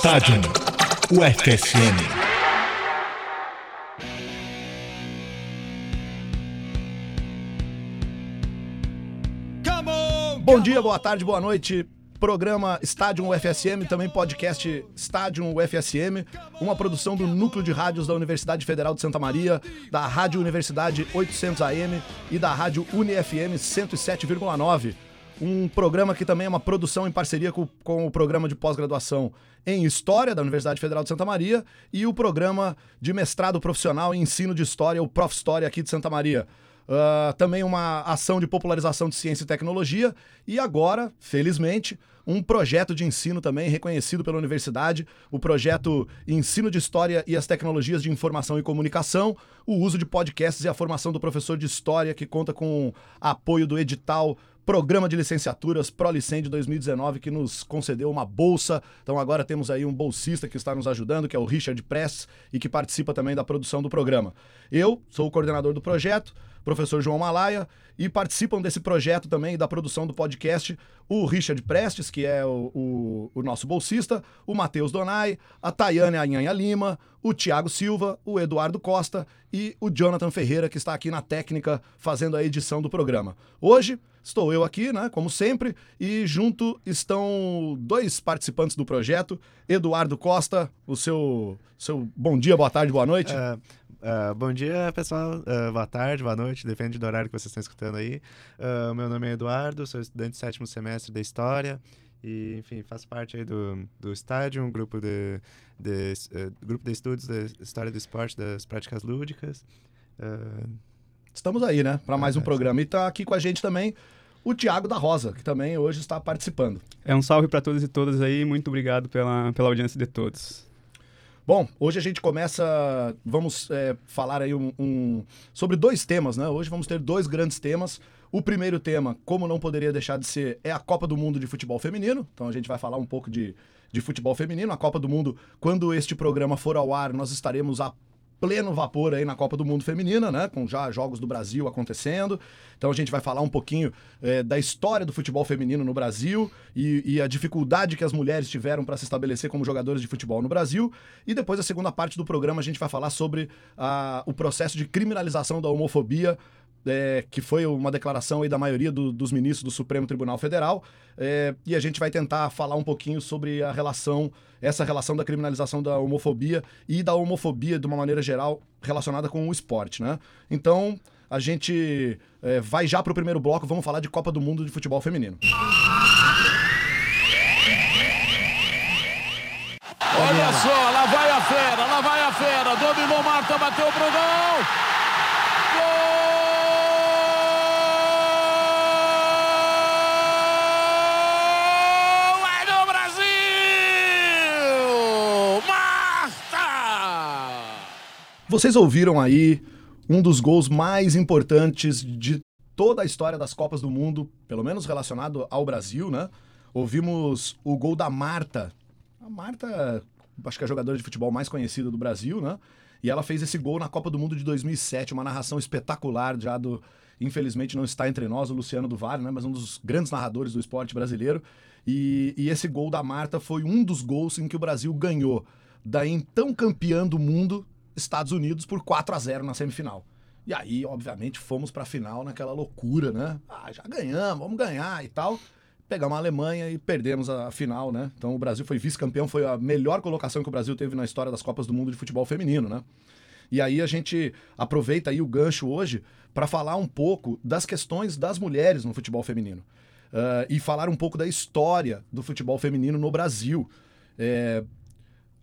Estádio UFSM. Bom dia, boa tarde, boa noite. Programa Estádio UFSM, também podcast Estádio UFSM, uma produção do Núcleo de Rádios da Universidade Federal de Santa Maria, da Rádio Universidade 800 AM e da Rádio UniFM 107,9 um programa que também é uma produção em parceria com, com o programa de pós-graduação em História da Universidade Federal de Santa Maria e o programa de mestrado profissional em ensino de História, o Prof. História aqui de Santa Maria. Uh, também uma ação de popularização de ciência e tecnologia e agora, felizmente, um projeto de ensino também reconhecido pela universidade, o projeto Ensino de História e as Tecnologias de Informação e Comunicação, o uso de podcasts e a formação do professor de História, que conta com apoio do edital Programa de Licenciaturas ProLicen de 2019 que nos concedeu uma bolsa. Então agora temos aí um bolsista que está nos ajudando, que é o Richard Press e que participa também da produção do programa. Eu sou o coordenador do projeto, professor João Malaya, e participam desse projeto também da produção do podcast o Richard Prestes, que é o, o, o nosso bolsista, o Matheus Donai, a Tayane Anhanha Lima, o Tiago Silva, o Eduardo Costa e o Jonathan Ferreira, que está aqui na técnica fazendo a edição do programa. Hoje estou eu aqui, né, como sempre, e junto estão dois participantes do projeto, Eduardo Costa, o seu, seu bom dia, boa tarde, boa noite. Uh, Uh, bom dia, pessoal. Uh, boa tarde, boa noite, depende do horário que vocês estão escutando aí. Uh, meu nome é Eduardo, sou estudante do sétimo semestre da História e, enfim, faço parte aí do, do estádio, um grupo de, de, grupo de estudos da História do Esporte das Práticas Lúdicas. Estamos aí, né, para mais um programa. E está aqui com a gente também o Tiago da Rosa, que também hoje está participando. É um salve para todos e todas aí, muito obrigado pela, pela audiência de todos. Bom, hoje a gente começa. Vamos é, falar aí um, um, sobre dois temas, né? Hoje vamos ter dois grandes temas. O primeiro tema, como não poderia deixar de ser, é a Copa do Mundo de Futebol Feminino. Então a gente vai falar um pouco de, de futebol feminino. A Copa do Mundo, quando este programa for ao ar, nós estaremos a pleno vapor aí na Copa do Mundo Feminina, né? Com já jogos do Brasil acontecendo. Então a gente vai falar um pouquinho é, da história do futebol feminino no Brasil e, e a dificuldade que as mulheres tiveram para se estabelecer como jogadoras de futebol no Brasil. E depois a segunda parte do programa a gente vai falar sobre a, o processo de criminalização da homofobia é, que foi uma declaração aí da maioria do, dos ministros do Supremo Tribunal Federal, é, e a gente vai tentar falar um pouquinho sobre a relação, essa relação da criminalização da homofobia e da homofobia de uma maneira geral relacionada com o esporte, né? Então, a gente é, vai já para o primeiro bloco, vamos falar de Copa do Mundo de Futebol Feminino. Olha só, lá vai a fera, lá vai a fera, dominou Marta, bateu pro gol! Vocês ouviram aí um dos gols mais importantes de toda a história das Copas do Mundo, pelo menos relacionado ao Brasil, né? Ouvimos o gol da Marta. A Marta, acho que é a jogadora de futebol mais conhecida do Brasil, né? E ela fez esse gol na Copa do Mundo de 2007, uma narração espetacular já do, infelizmente não está entre nós o Luciano do Vale, né? Mas um dos grandes narradores do esporte brasileiro. E, e esse gol da Marta foi um dos gols em que o Brasil ganhou da então campeã do mundo, Estados Unidos por 4 a 0 na semifinal. E aí, obviamente, fomos para a final naquela loucura, né? Ah, já ganhamos, vamos ganhar e tal. Pegamos a Alemanha e perdemos a final, né? Então o Brasil foi vice-campeão, foi a melhor colocação que o Brasil teve na história das Copas do Mundo de futebol feminino, né? E aí a gente aproveita aí o gancho hoje para falar um pouco das questões das mulheres no futebol feminino. Uh, e falar um pouco da história do futebol feminino no Brasil. É,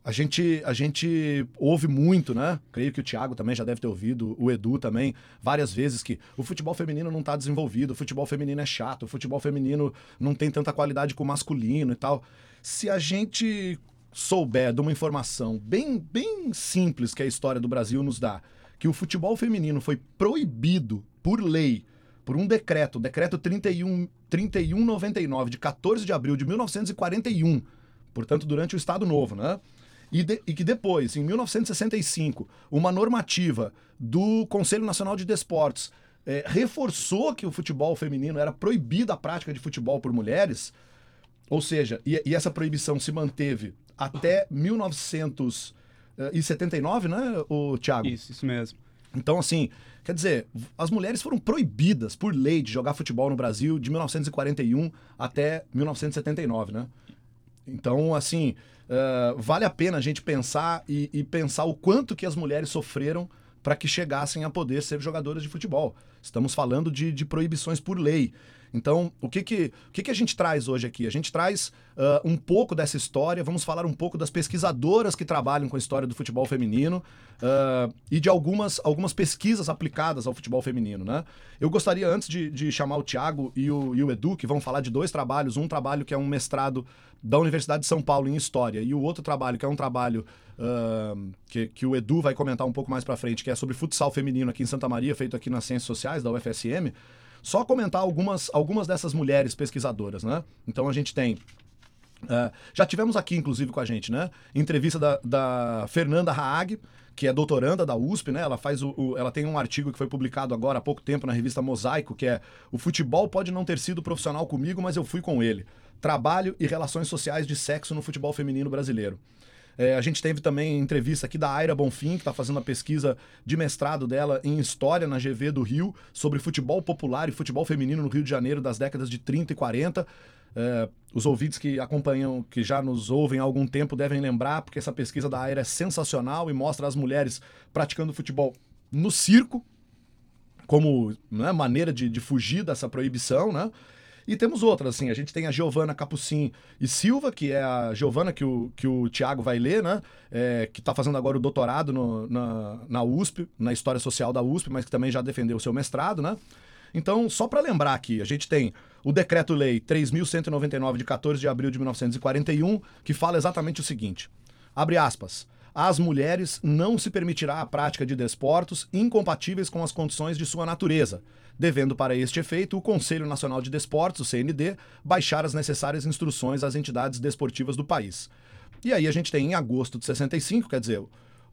a gente, a gente ouve muito, né? Creio que o Thiago também já deve ter ouvido, o Edu também, várias vezes, que o futebol feminino não está desenvolvido, o futebol feminino é chato, o futebol feminino não tem tanta qualidade com o masculino e tal. Se a gente souber de uma informação bem, bem simples que a história do Brasil nos dá, que o futebol feminino foi proibido por lei, por um decreto, decreto 31, 3199, de 14 de abril de 1941, portanto, durante o Estado Novo, né? E, de, e, que depois, em 1965, uma normativa do Conselho Nacional de Desportos é, reforçou que o futebol feminino era proibida a prática de futebol por mulheres, ou seja, e, e essa proibição se manteve até 1979, né, o Thiago? Isso, isso mesmo. Então, assim, quer dizer, as mulheres foram proibidas por lei de jogar futebol no Brasil de 1941 até 1979, né? Então, assim, uh, vale a pena a gente pensar e, e, pensar o quanto que as mulheres sofreram para que chegassem a poder ser jogadoras de futebol. Estamos falando de, de proibições por lei. Então, o que que, o que que a gente traz hoje aqui? A gente traz uh, um pouco dessa história, vamos falar um pouco das pesquisadoras que trabalham com a história do futebol feminino uh, e de algumas, algumas pesquisas aplicadas ao futebol feminino, né? Eu gostaria, antes de, de chamar o Tiago e o, e o Edu, que vão falar de dois trabalhos, um trabalho que é um mestrado da Universidade de São Paulo em História e o outro trabalho que é um trabalho uh, que, que o Edu vai comentar um pouco mais para frente, que é sobre futsal feminino aqui em Santa Maria, feito aqui nas Ciências Sociais da UFSM, só comentar algumas, algumas dessas mulheres pesquisadoras, né? Então a gente tem Uh, já tivemos aqui, inclusive, com a gente, né? Entrevista da, da Fernanda Haag, que é doutoranda da USP, né? Ela faz o, o, ela tem um artigo que foi publicado agora há pouco tempo na revista Mosaico, que é O futebol pode não ter sido profissional comigo, mas eu fui com ele. Trabalho e relações sociais de sexo no futebol feminino brasileiro. É, a gente teve também entrevista aqui da Aira Bonfim, que está fazendo uma pesquisa de mestrado dela em História na GV do Rio, sobre futebol popular e futebol feminino no Rio de Janeiro das décadas de 30 e 40. É, os ouvintes que acompanham, que já nos ouvem há algum tempo, devem lembrar, porque essa pesquisa da Aira é sensacional e mostra as mulheres praticando futebol no circo, como né, maneira de, de fugir dessa proibição, né? E temos outras, assim, a gente tem a Giovana Capucin e Silva, que é a Giovana que o, que o Tiago vai ler, né? É, que está fazendo agora o doutorado no, na, na USP, na História Social da USP, mas que também já defendeu o seu mestrado, né? Então, só para lembrar aqui, a gente tem o Decreto-Lei 3.199, de 14 de abril de 1941, que fala exatamente o seguinte: abre aspas. Às mulheres não se permitirá a prática de desportos incompatíveis com as condições de sua natureza, devendo para este efeito o Conselho Nacional de Desportos, o CND, baixar as necessárias instruções às entidades desportivas do país. E aí a gente tem em agosto de 65, quer dizer,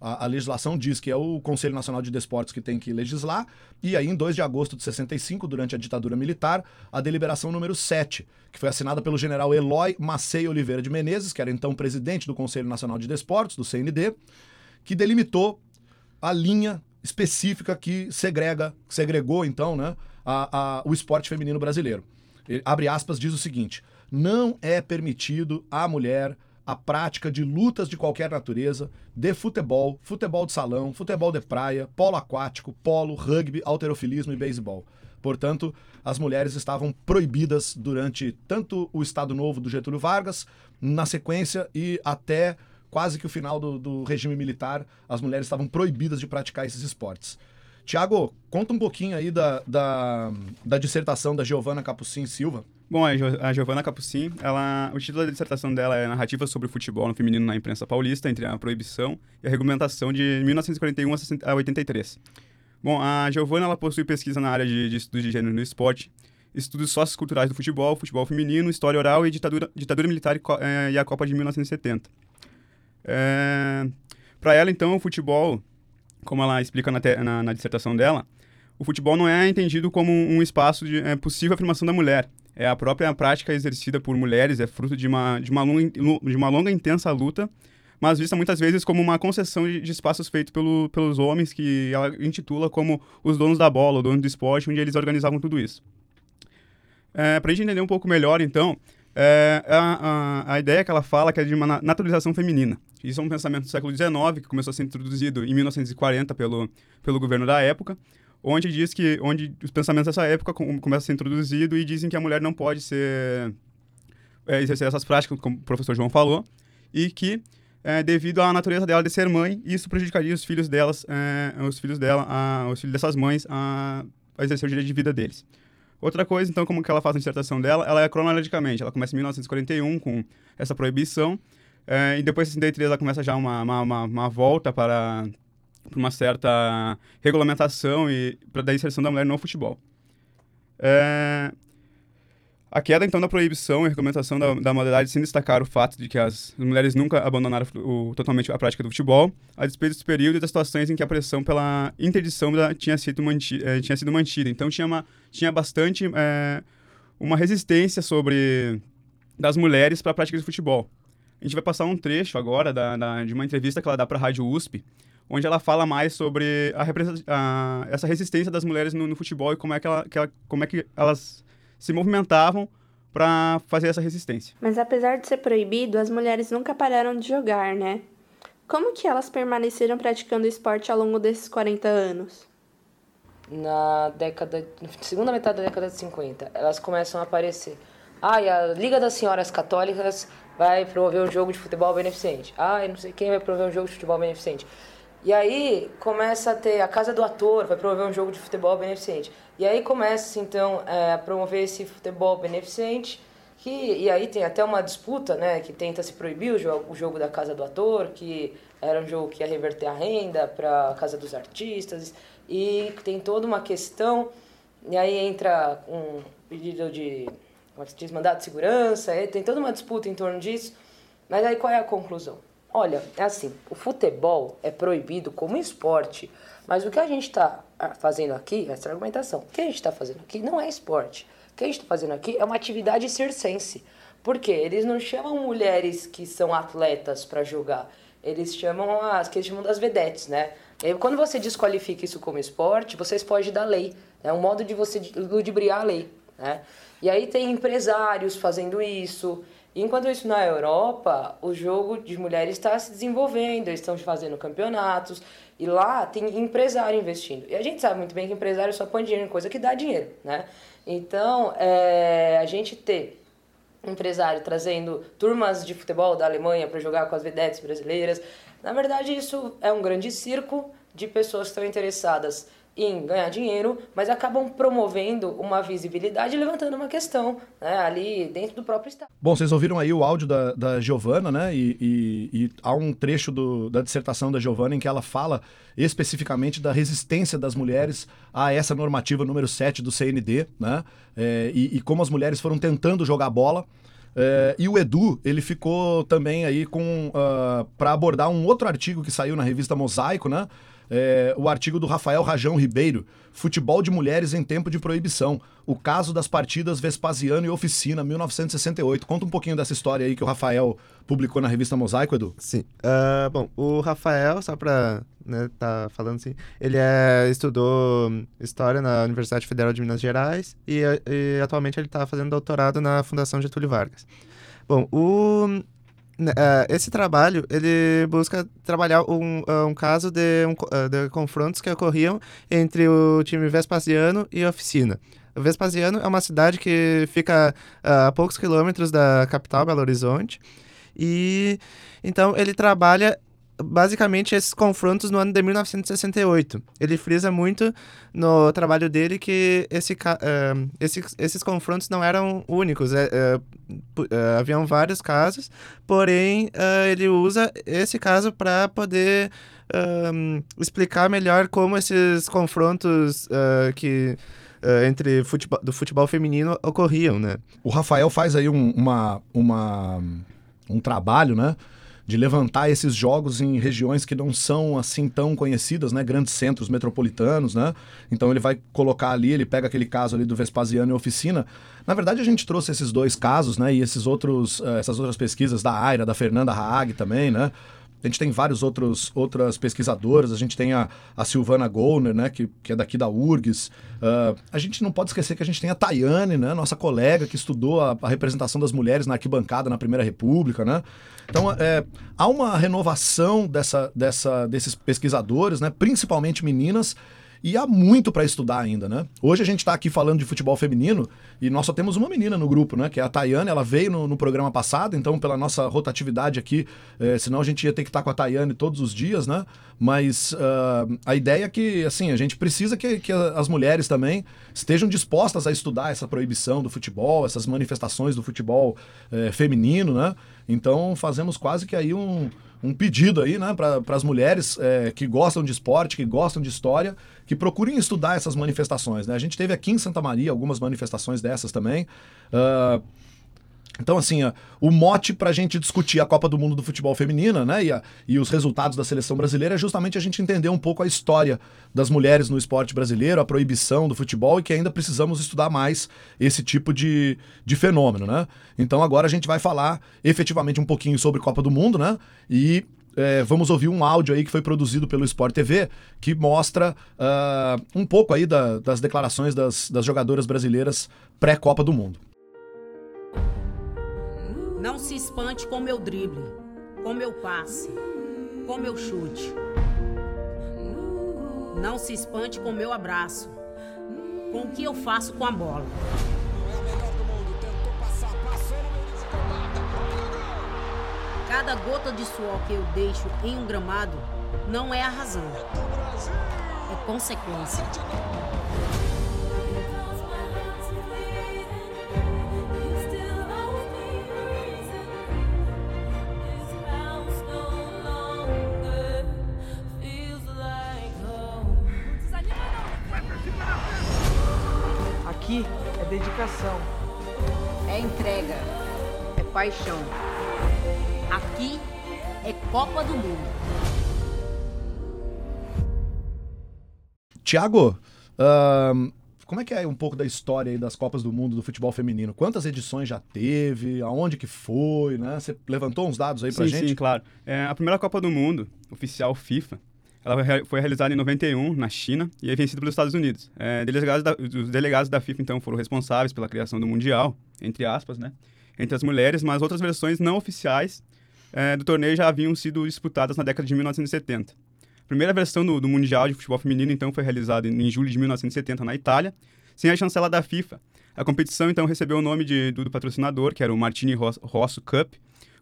a, a, legislação diz que é o Conselho Nacional de Desportos que tem que legislar, e aí em 2 de agosto de 65, durante a ditadura militar, a deliberação número 7, que foi assinada pelo general Eloy Macei Oliveira de Menezes, que era então presidente do Conselho Nacional de Desportos, do CND, que delimitou a linha específica que segrega, segregou então, né, a, a, o esporte feminino brasileiro. Ele, abre aspas, diz o seguinte: não é permitido à mulher a prática de lutas de qualquer natureza, de futebol, futebol de salão, futebol de praia, polo aquático, polo, rugby, alterofilismo e beisebol. Portanto, as mulheres estavam proibidas durante tanto o Estado Novo do Getúlio Vargas, na sequência e até quase que o final do, do regime militar, as mulheres estavam proibidas de praticar esses esportes. Tiago, conta um pouquinho aí da, da, da dissertação da Giovana Capucin Silva. Bom, a Giovana Capucin, ela, o título da dissertação dela é Narrativa sobre o futebol no feminino na imprensa paulista, entre a proibição e a regulamentação de 1941 a 83. Bom, a Giovana ela possui pesquisa na área de, de estudos de gênero no esporte, estudos socioculturais do futebol, futebol feminino, história oral e ditadura, ditadura militar e, é, e a Copa de 1970. É... Para ela, então, o futebol, como ela explica na, te... na, na, dissertação dela, o futebol não é entendido como um espaço de é, possível afirmação da mulher. É a própria prática exercida por mulheres, é fruto de uma, de uma, longa, de uma longa intensa luta, mas vista muitas vezes como uma concessão de, de espaços feito pelo, pelos homens, que ela intitula como os donos da bola, o dono do esporte, onde eles organizavam tudo isso. É, Para a gente entender um pouco melhor, então, é, a, a, a, ideia que ela fala que é de uma naturalização feminina. Isso é um pensamento do século XIX, que começou a ser introduzido em 1940 pelo, pelo governo da época, onde diz que onde os pensamentos dessa época com, começam a ser introduzidos e dizem que a mulher não pode ser é, exercer essas práticas, como o professor João falou, e que é, devido à natureza dela de ser mãe, isso prejudicaria os filhos delas, é, os filhos dela, a, os filhos dessas mães a, a exercer o direito de vida deles. Outra coisa, então, como que ela faz a dissertação dela, ela é cronologicamente. Ela começa em 1941 com essa proibição, é, e depois em 63 ela começa já uma, uma, uma, uma volta para, para uma certa regulamentação e para a inserção da mulher no futebol. É, a queda, então, da proibição e regulamentação da, da modalidade sem destacar o fato de que as mulheres nunca abandonaram o, totalmente a prática do futebol, a despeito dos períodos e das situações em que a pressão pela interdição da, tinha, sido manti, eh, tinha sido mantida. Então, tinha, uma, tinha bastante eh, uma resistência sobre das mulheres para a prática de futebol. A gente vai passar um trecho agora da, da- de uma entrevista que ela dá para a Rádio USP, onde ela fala mais sobre a, a- essa resistência das mulheres no, no futebol e como é que, ela, que ela- como é que elas se movimentavam para fazer essa resistência. Mas apesar de ser proibido, as mulheres nunca pararam de jogar, né? Como que elas permaneceram praticando esporte ao longo desses 40 anos? na década, na segunda metade da década de 50, elas começam a aparecer. Ah, e a Liga das Senhoras Católicas vai promover um jogo de futebol beneficente. Ah, e não sei quem vai promover um jogo de futebol beneficente. E aí começa a ter a Casa do Ator vai promover um jogo de futebol beneficente. E aí começa então é, a promover esse futebol beneficente que e aí tem até uma disputa, né, que tenta se proibir o jogo, o jogo da Casa do Ator, que era um jogo que ia reverter a renda para a Casa dos Artistas e tem toda uma questão e aí entra um pedido de como é que se diz, mandado de segurança, tem toda uma disputa em torno disso. Mas aí qual é a conclusão? Olha, é assim, o futebol é proibido como esporte, mas o que a gente está fazendo aqui, essa argumentação, o que a gente está fazendo aqui não é esporte. O que a gente está fazendo aqui é uma atividade circense. Por quê? Eles não chamam mulheres que são atletas para jogar, eles chamam as que eles chamam das vedetes, né? E quando você desqualifica isso como esporte, você foge da lei. É um modo de você ludibriar a lei, né? E aí tem empresários fazendo isso. Enquanto isso na Europa, o jogo de mulheres está se desenvolvendo, eles estão fazendo campeonatos e lá tem empresário investindo. E a gente sabe muito bem que empresário só põe dinheiro em coisa que dá dinheiro, né? Então, é, a gente ter empresário trazendo turmas de futebol da Alemanha para jogar com as vedetes brasileiras, na verdade isso é um grande circo de pessoas que estão interessadas em ganhar dinheiro, mas acabam promovendo uma visibilidade e levantando uma questão né, ali dentro do próprio Estado. Bom, vocês ouviram aí o áudio da, da Giovana, né? E, e- e há um trecho do- da dissertação da Giovana em que ela fala especificamente da resistência das mulheres a essa normativa número 7 do CND, né? É, e, e como as mulheres foram tentando jogar bola. É, e o Edu, ele ficou também aí com para abordar um outro artigo que saiu na revista Mosaico, né? É, o artigo do Rafael Rajão Ribeiro, Futebol de Mulheres em Tempo de Proibição, o caso das partidas Vespasiano e Oficina, 1968. Conta um pouquinho dessa história aí que o Rafael publicou na revista Mosaico, Edu. Sim. Ah, bom, o Rafael, só pra né, tá falando assim, ele é, estudou História na Universidade Federal de Minas Gerais e, e atualmente ele está fazendo doutorado na Fundação Getúlio Vargas. Bom, o, né, ah, esse trabalho, ele busca trabalhar um, ah, um caso de, um ah, de confrontos que ocorriam entre o time Vespasiano e Oficina. O Vespasiano é uma cidade que fica a poucos quilômetros da capital, Belo Horizonte, e então ele trabalha basicamente esses confrontos no ano de 1968. Ele frisa muito no trabalho dele que esse, ca- eh, esses, confrontos não eram únicos. eh, eh, pu- eh, haviam vários casos, porém eh, ele usa esse caso para poder ahn, explicar melhor como esses confrontos eh, que eh, entre futebol, do futebol feminino ocorriam, né? O Rafael faz aí um, uma, uma, um trabalho, né? De levantar esses jogos em regiões que não são assim tão conhecidas, né? Grandes centros metropolitanos, né? Então ele vai colocar ali, ele pega aquele caso ali do Vespasiano e Oficina. Na verdade, a gente trouxe esses dois casos, né? E esses outros, eh, essas outras pesquisas da Aira, da Fernanda Haag também, né? A gente tem vários outros outras pesquisadoras, a gente tem a, a Silvana Goldner, né, que, que é daqui da URGS. Ah, a gente não pode esquecer que a gente tem a Tayane, né, nossa colega que estudou a, a representação das mulheres na arquibancada na Primeira República, né? Então, é, há uma renovação dessa, dessa, desses pesquisadores, né, principalmente meninas, e há muito para estudar ainda, né? Hoje a gente está aqui falando de futebol feminino e nós só temos uma menina no grupo, né? Que é a Tayane. Ela veio no, no programa passado, então pela nossa rotatividade aqui, eh, senão a gente ia ter que estar com a Tayane todos os dias, né? Mas ah, a ideia é que, assim, a gente precisa que, que as mulheres também estejam dispostas a estudar essa proibição do futebol, essas manifestações do futebol eh, feminino, né? Então fazemos quase que aí um, um pedido aí, né, para as mulheres eh, que gostam de esporte, que gostam de história, que procurem estudar essas manifestações. Né? A gente teve aqui em Santa Maria algumas manifestações dessas também. Ah, Então, assim, o mote para a gente discutir a Copa do Mundo do Futebol Feminina, né, e, a- e os resultados da seleção brasileira é justamente a gente entender um pouco a história das mulheres no esporte brasileiro, a proibição do futebol e que ainda precisamos estudar mais esse tipo de, de fenômeno, né? Então, agora a gente vai falar efetivamente um pouquinho sobre Copa do Mundo, né? E é, vamos ouvir um áudio aí que foi produzido pelo Sport TV que mostra ah, um pouco aí da- das declarações das, das jogadoras brasileiras pré-Copa do Mundo. Não se espante com meu drible, com meu passe, com meu chute. Não se espante com meu abraço, com o que eu faço com a bola. Cada gota de suor que eu deixo em um gramado não é a razão, é consequência. Aqui é dedicação. É entrega, é paixão. Aqui é Copa do Mundo. Tiago, ahn, como é que é um pouco da história aí das Copas do Mundo do futebol feminino? Quantas edições já teve? Aonde que foi, né? Você levantou uns dados aí pra sim, gente? sim, claro. É, a primeira Copa do Mundo, oficial FIFA, ela foi rea- foi realizada em 91, na China, e é vencida pelos Estados Unidos. É, delegados da- os delegados da FIFA, então, foram responsáveis pela criação do Mundial, entre aspas, né? Entre as mulheres, mas outras versões não oficiais é, do torneio já haviam sido disputadas na década de 1970. A primeira versão do, do Mundial de Futebol Feminino, então, foi realizada em, em julho de 1970 na Itália, sem a chancela da FIFA. A competição, então, recebeu o nome de- do, do patrocinador, que era o Martini Ros- Rosso Cup,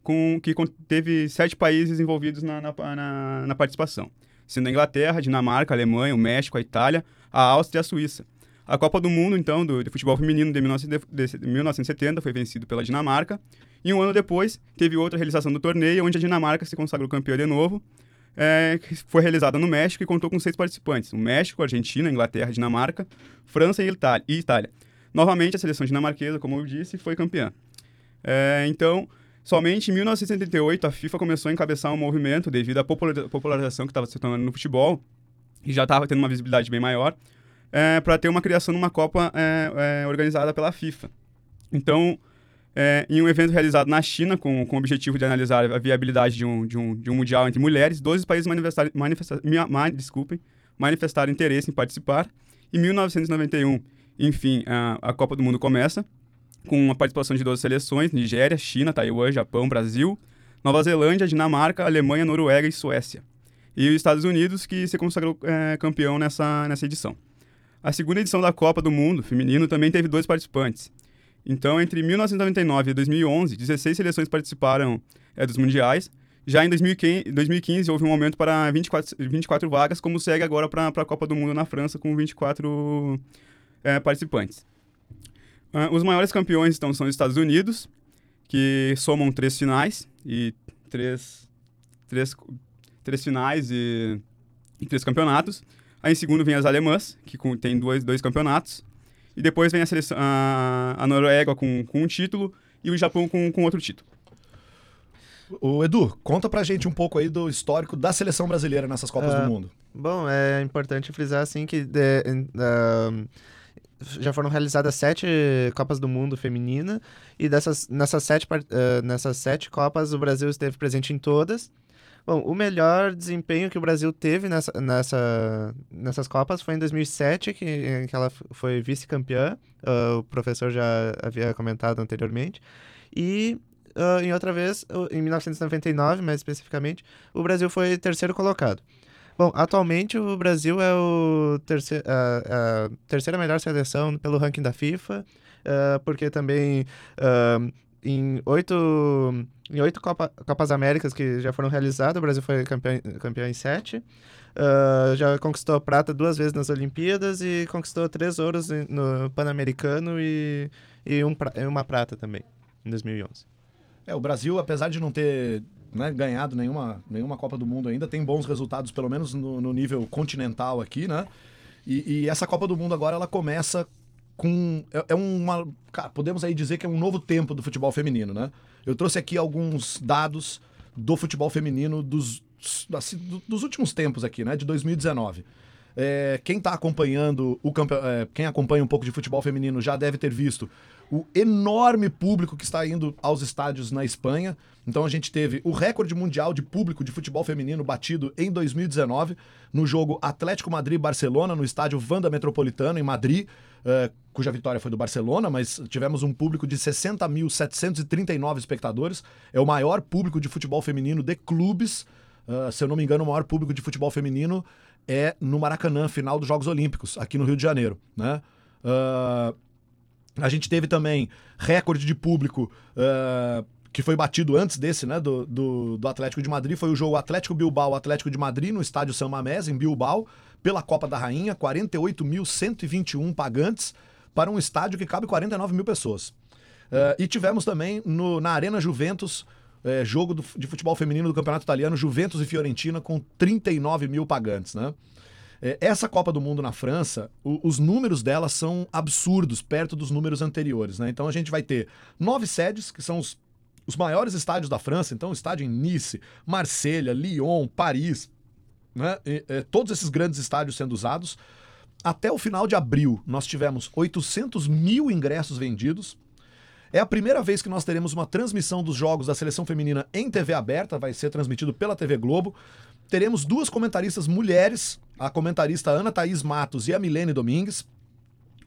com, que teve sete países envolvidos na, na, na- na participação, sendo a Inglaterra, a Dinamarca, a Alemanha, o México, a Itália, a Áustria e a Suíça. A Copa do Mundo, então, do, de futebol feminino de 19 de- de 1970 foi vencido pela Dinamarca, e um ano depois teve outra realização do torneio, onde a Dinamarca se consagrou campeã de novo, é, foi realizada no México e contou com seis participantes: o México, Argentina, Inglaterra, Dinamarca, França e Itália. E Itália. Novamente, a seleção dinamarquesa, como eu disse, foi campeã. É, então, somente em 1978 a FIFA começou a encabeçar um movimento devido à populariza- popularização que estava se tornando no futebol e já estava tendo uma visibilidade bem maior, para ter uma criação de uma Copa é, é, organizada pela FIFA. Então, é, em um evento realizado na China, com, com o objetivo de analisar a viabilidade de um, de um, de um mundial entre mulheres, 12 países manifestaram, manifesta, minha- ma- desculpem, manifestaram interesse em participar. Em 1991, enfim, a, a Copa do Mundo começa, com a participação de 12 seleções, Nigéria, China, Taiwan, Japão, Brasil, Nova Zelândia, Dinamarca, Alemanha, Noruega e Suécia. E os Estados Unidos, que se consagrou é, campeão nessa, nessa edição. A segunda edição da Copa do Mundo feminino também teve dois participantes. Então, entre 1999 e 2011, 16 seleções participaram é, dos mundiais. Já em 2015, 2015, houve um aumento para 24, 24 vagas, como segue agora para a Copa do Mundo na França, com 24 é, participantes. Ah, os maiores campeões então, são os Estados Unidos, que somam três finais e três, três, três finais e, e três campeonatos. Aí em segundo vem as alemãs, que com, tem dois, dois campeonatos. E depois vem a, seleção, a, a Noruega com, com um título e o Japão com, com outro título. O Edu, conta pra gente um pouco aí do histórico da seleção brasileira nessas Copas Ah, do Mundo. Bom, é importante frisar assim que de- ahn, já foram realizadas sete Copas do Mundo feminina e dessas nessas sete ah, nessas sete Copas o Brasil esteve presente em todas. Bom, o melhor desempenho que o Brasil teve nessa, nessa, nessas Copas foi em 2007, que, que ela foi vice-campeã. ah, o professor já havia comentado anteriormente. E ah, em outra vez, em 1999, mais especificamente, o Brasil foi terceiro colocado. Bom, atualmente o Brasil é o terceiro, a, a terceira melhor seleção pelo ranking da FIFA, ah, porque também ah, em oito, em oito Copa, Copas Américas que já foram realizadas, o Brasil foi campeão, campeão em sete. Ah, já conquistou prata duas vezes nas Olimpíadas e conquistou três ouros no Pan-Americano e, e um, uma prata também, em 2011. É, o Brasil, apesar de não ter né, ganhado nenhuma, nenhuma Copa do Mundo ainda, tem bons resultados, pelo menos no, no nível continental aqui, né? E, e essa Copa do Mundo agora ela começa com. É, é uma. Cara, podemos aí dizer que é um novo tempo do futebol feminino, né? Eu trouxe aqui alguns dados do futebol feminino dos, assim, do- dos últimos tempos aqui, né? De 2019. É, quem está acompanhando o campe... é, quem acompanha um pouco de futebol feminino já deve ter visto o enorme público que está indo aos estádios na Espanha. Então a gente teve o recorde mundial de público de futebol feminino batido em 2019 no jogo Atlético Madrid-Barcelona no estádio Vanda Metropolitano em Madrid, eh, cuja vitória foi do Barcelona, mas tivemos um público de 60.739 espectadores. É o maior público de futebol feminino de clubes. Ah, se eu não me engano, o maior público de futebol feminino é no Maracanã, final dos Jogos Olímpicos, aqui no Rio de Janeiro, né? Ah, a gente teve também recorde de público ah, que foi batido antes desse, né, do, do, do Atlético de Madrid. Foi o jogo Atlético Bilbao, Atlético de Madrid, no estádio San Mamés, em Bilbao, pela Copa da Rainha. 48.121 pagantes para um estádio que cabe 49 mil pessoas. Ah, e tivemos também no- na Arena Juventus, eh, jogo do- de futebol feminino do Campeonato Italiano, Juventus e Fiorentina, com 39 mil pagantes, né? É, Essa Copa do Mundo na França, os números dela são absurdos, perto dos números anteriores. Né? Então a gente vai ter nove sedes, que são os, os maiores estádios da França. Então, estádio em Nice, Marselha, Lyon, Paris. Né? E, é, todos esses grandes estádios sendo usados. Até o final de abril, nós tivemos 800 mil ingressos vendidos. É a primeira vez que nós teremos uma transmissão dos jogos da seleção feminina em TV aberta, vai ser transmitido pela TV Globo. Teremos duas comentaristas mulheres, a comentarista Ana Thaís Matos e a Milene Domingues.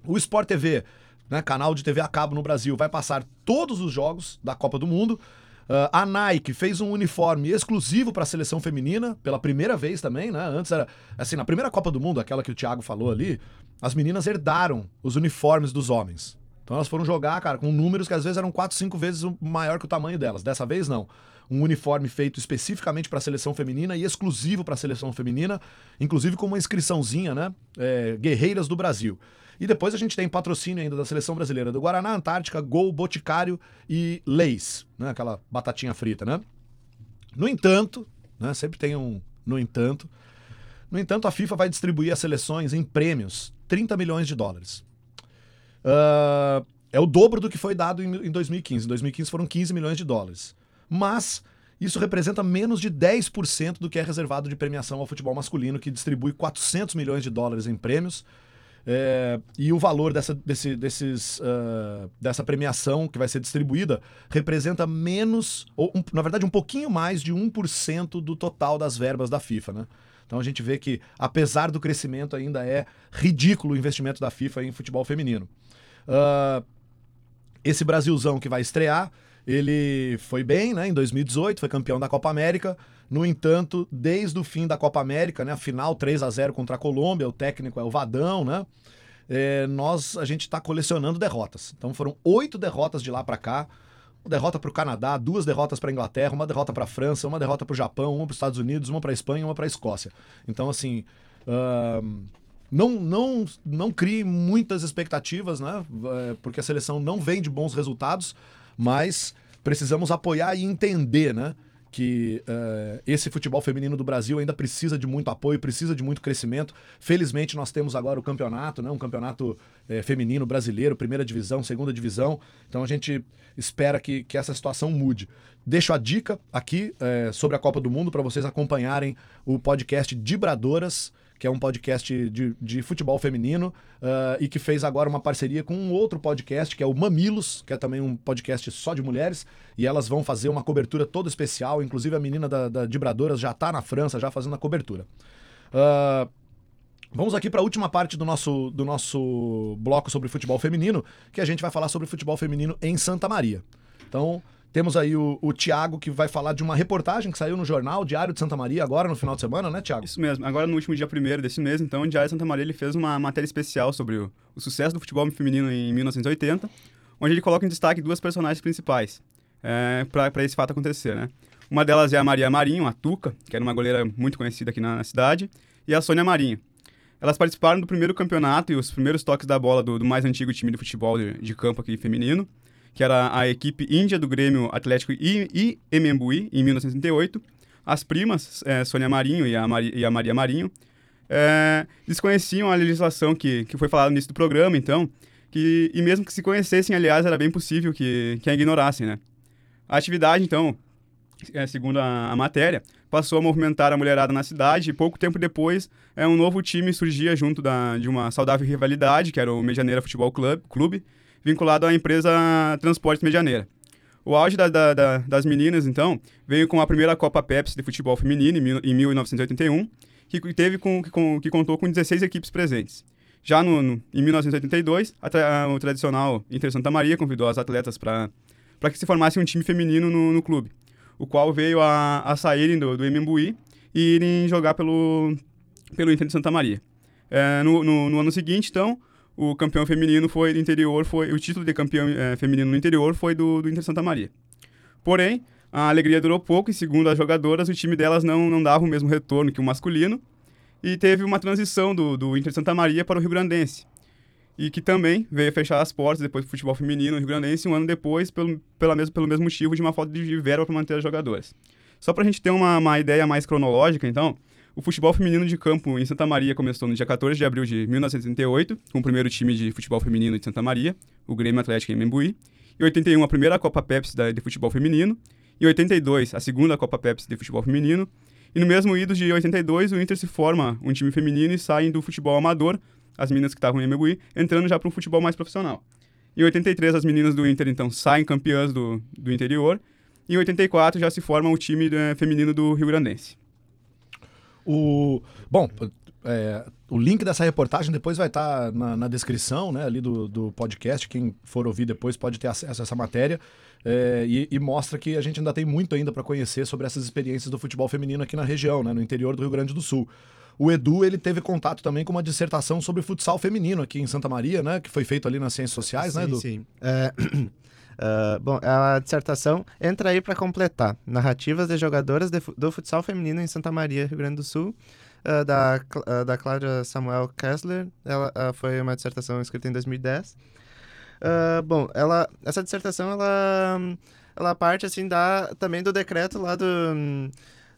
O Sport TV, né, canal de TV a cabo no Brasil, vai passar todos os jogos da Copa do Mundo. Ah, a Nike fez um uniforme exclusivo para a seleção feminina, pela primeira vez também, né? Antes era, assim, na primeira Copa do Mundo, aquela que o Thiago falou ali, as meninas herdaram os uniformes dos homens. Então elas foram jogar, cara, com números que às vezes eram 4, 5 vezes maior que o tamanho delas. Dessa vez não. Um uniforme feito especificamente para a seleção feminina e exclusivo para a seleção feminina, inclusive com uma inscriçãozinha, né? É, Guerreiras do Brasil. E depois a gente tem patrocínio ainda da seleção brasileira do Guaraná, Antártica, Gol, Boticário e Leis, né? Aquela batatinha frita, né? No entanto, né? Sempre tem um no entanto. No entanto, a FIFA vai distribuir às seleções em prêmios 30 milhões de dólares. Ah, é o dobro do que foi dado em, em 2015. Em 2015 foram 15 milhões de dólares. Mas isso representa menos de 10% do que é reservado de premiação ao futebol masculino, que distribui 400 milhões de dólares em prêmios. É, e o valor dessa, desse- desses, ah, dessa premiação que vai ser distribuída representa menos, ou um- na verdade um pouquinho mais de 1% do total das verbas da FIFA, né? Então a gente vê que, apesar do crescimento, ainda é ridículo o investimento da FIFA em futebol feminino. Ah, esse Brasilzão que vai estrear, ele foi bem, né? Em 2018, foi campeão da Copa América. No entanto, desde o fim da Copa América, né? A final 3 a 0 contra a Colômbia, o técnico é o Vadão, né? É, nós, a gente está colecionando derrotas. Então foram oito derrotas de lá para cá. Uma derrota para o Canadá, duas derrotas para a Inglaterra, uma derrota para a França, uma derrota para o Japão, uma para os Estados Unidos, uma para a Espanha uma para a Escócia. Então, assim, ahn, não, não, não crie muitas expectativas, né? É, Porque a seleção não vem de bons resultados, mas precisamos apoiar e entender, né? Que eh, esse futebol feminino do Brasil ainda precisa de muito apoio, precisa de muito crescimento. Felizmente, nós temos agora o campeonato, né? Um campeonato eh, feminino brasileiro, primeira divisão, segunda divisão. Então a gente espera que, que essa situação mude. Deixo a dica aqui eh, sobre a Copa do Mundo para vocês acompanharem o podcast Dibradoras que é um podcast de, de futebol feminino ah, e que fez agora uma parceria com um outro podcast, que é o Mamilos, que é também um podcast só de mulheres, e elas vão fazer uma cobertura toda especial, inclusive a menina da, da Dibradoras já está na França, já fazendo a cobertura. Ah, Vamos aqui para a última parte do nosso, do nosso bloco sobre futebol feminino, que a gente vai falar sobre futebol feminino em Santa Maria. Então, temos aí o, o Tiago, que vai falar de uma reportagem que saiu no jornal Diário de Santa Maria, agora no final de semana, né, Tiago? Isso mesmo. Agora, no último dia primeiro desse mês, então, o Diário de Santa Maria ele fez uma matéria especial sobre o, o sucesso do futebol feminino em 1980, onde ele coloca em destaque duas personagens principais é, para esse fato acontecer, né? Uma delas é a Maria Marinho, a Tuca, que era uma goleira muito conhecida aqui na, na cidade, e a Sônia Marinho. Elas participaram do primeiro campeonato e os primeiros toques da bola do, do mais antigo time de futebol de, de campo aqui feminino, que era a equipe índia do Grêmio Atlético e, Emembuí, em 1938. As primas, é, Sônia Marinho e a, Mari, e a Maria Marinho, é, desconheciam a legislação que, que foi falada no início do programa, então, que, e mesmo que se conhecessem, aliás, era bem possível que, que a ignorassem, né? A atividade, então, é, segundo a, a, matéria, passou a movimentar a mulherada na cidade e pouco tempo depois é, um novo time surgia junto da, de uma saudável rivalidade, que era o Medianeira Futebol Club, Clube, vinculado à empresa Transportes Medianeira. O auge da, da, da, das meninas, então, veio com a primeira Copa Pepsi de futebol feminino em, em 1981, que, teve com, com, que contou com 16 equipes presentes. Já no, no em 1982, a, a, o tradicional Inter Santa Maria convidou as atletas para que se formasse um time feminino no, no clube o qual veio a, a saírem do, do Emembuí e irem jogar pelo, pelo Inter de Santa Maria. É, no, no, no, ano seguinte, então, o campeão feminino foi do interior, foi o título de campeão é, feminino no interior foi do, do Inter Santa Maria. Porém, a alegria durou pouco e, segundo as jogadoras, o time delas não, não dava o mesmo retorno que o masculino e teve uma transição do, do Inter Santa Maria para o Rio Grandense e que também veio fechar as portas depois do futebol feminino no Rio Grandense um ano depois, pelo, pela mesmo, pelo mesmo motivo de uma falta de verba para manter as jogadoras. Só para a gente ter uma, uma ideia mais cronológica, então, o futebol feminino de campo em Santa Maria começou no dia 14 de abril de 1938, com o primeiro time de futebol feminino de Santa Maria, o Grêmio Atlético em Membuí. Em 81, a primeira Copa Pepsi de futebol feminino. Em 82, a segunda Copa Pepsi de futebol feminino. E no mesmo ido de 82, o Inter se forma um time feminino e sai do futebol amador as meninas que estavam em Emegui, entrando já para um futebol mais profissional. Em 83, as meninas do Inter, então, saem campeãs do, do interior. E em 84 já se forma o time é, feminino do Rio Grandense. O, bom, é, o link dessa reportagem depois vai estar tá na, na, descrição né, ali do, do podcast. Quem for ouvir depois pode ter acesso a essa matéria. É, e, e, mostra que a gente ainda tem muito ainda para conhecer sobre essas experiências do futebol feminino aqui na região, né, no interior do Rio Grande do Sul. O Edu, ele teve contato também com uma dissertação sobre futsal feminino aqui em Santa Maria, né? Que foi feito ali nas Ciências Sociais, né, sim, né, Edu? Sim, é... Uh, bom, a dissertação entra aí para completar narrativas de jogadoras de, do futsal feminino em Santa Maria, Rio Grande do Sul, uh, da, uh, da Cláudia Samuel Kessler. Ela foi uma dissertação escrita em 2010. bom, ela, essa dissertação ela, ela parte assim da, também do decreto lá do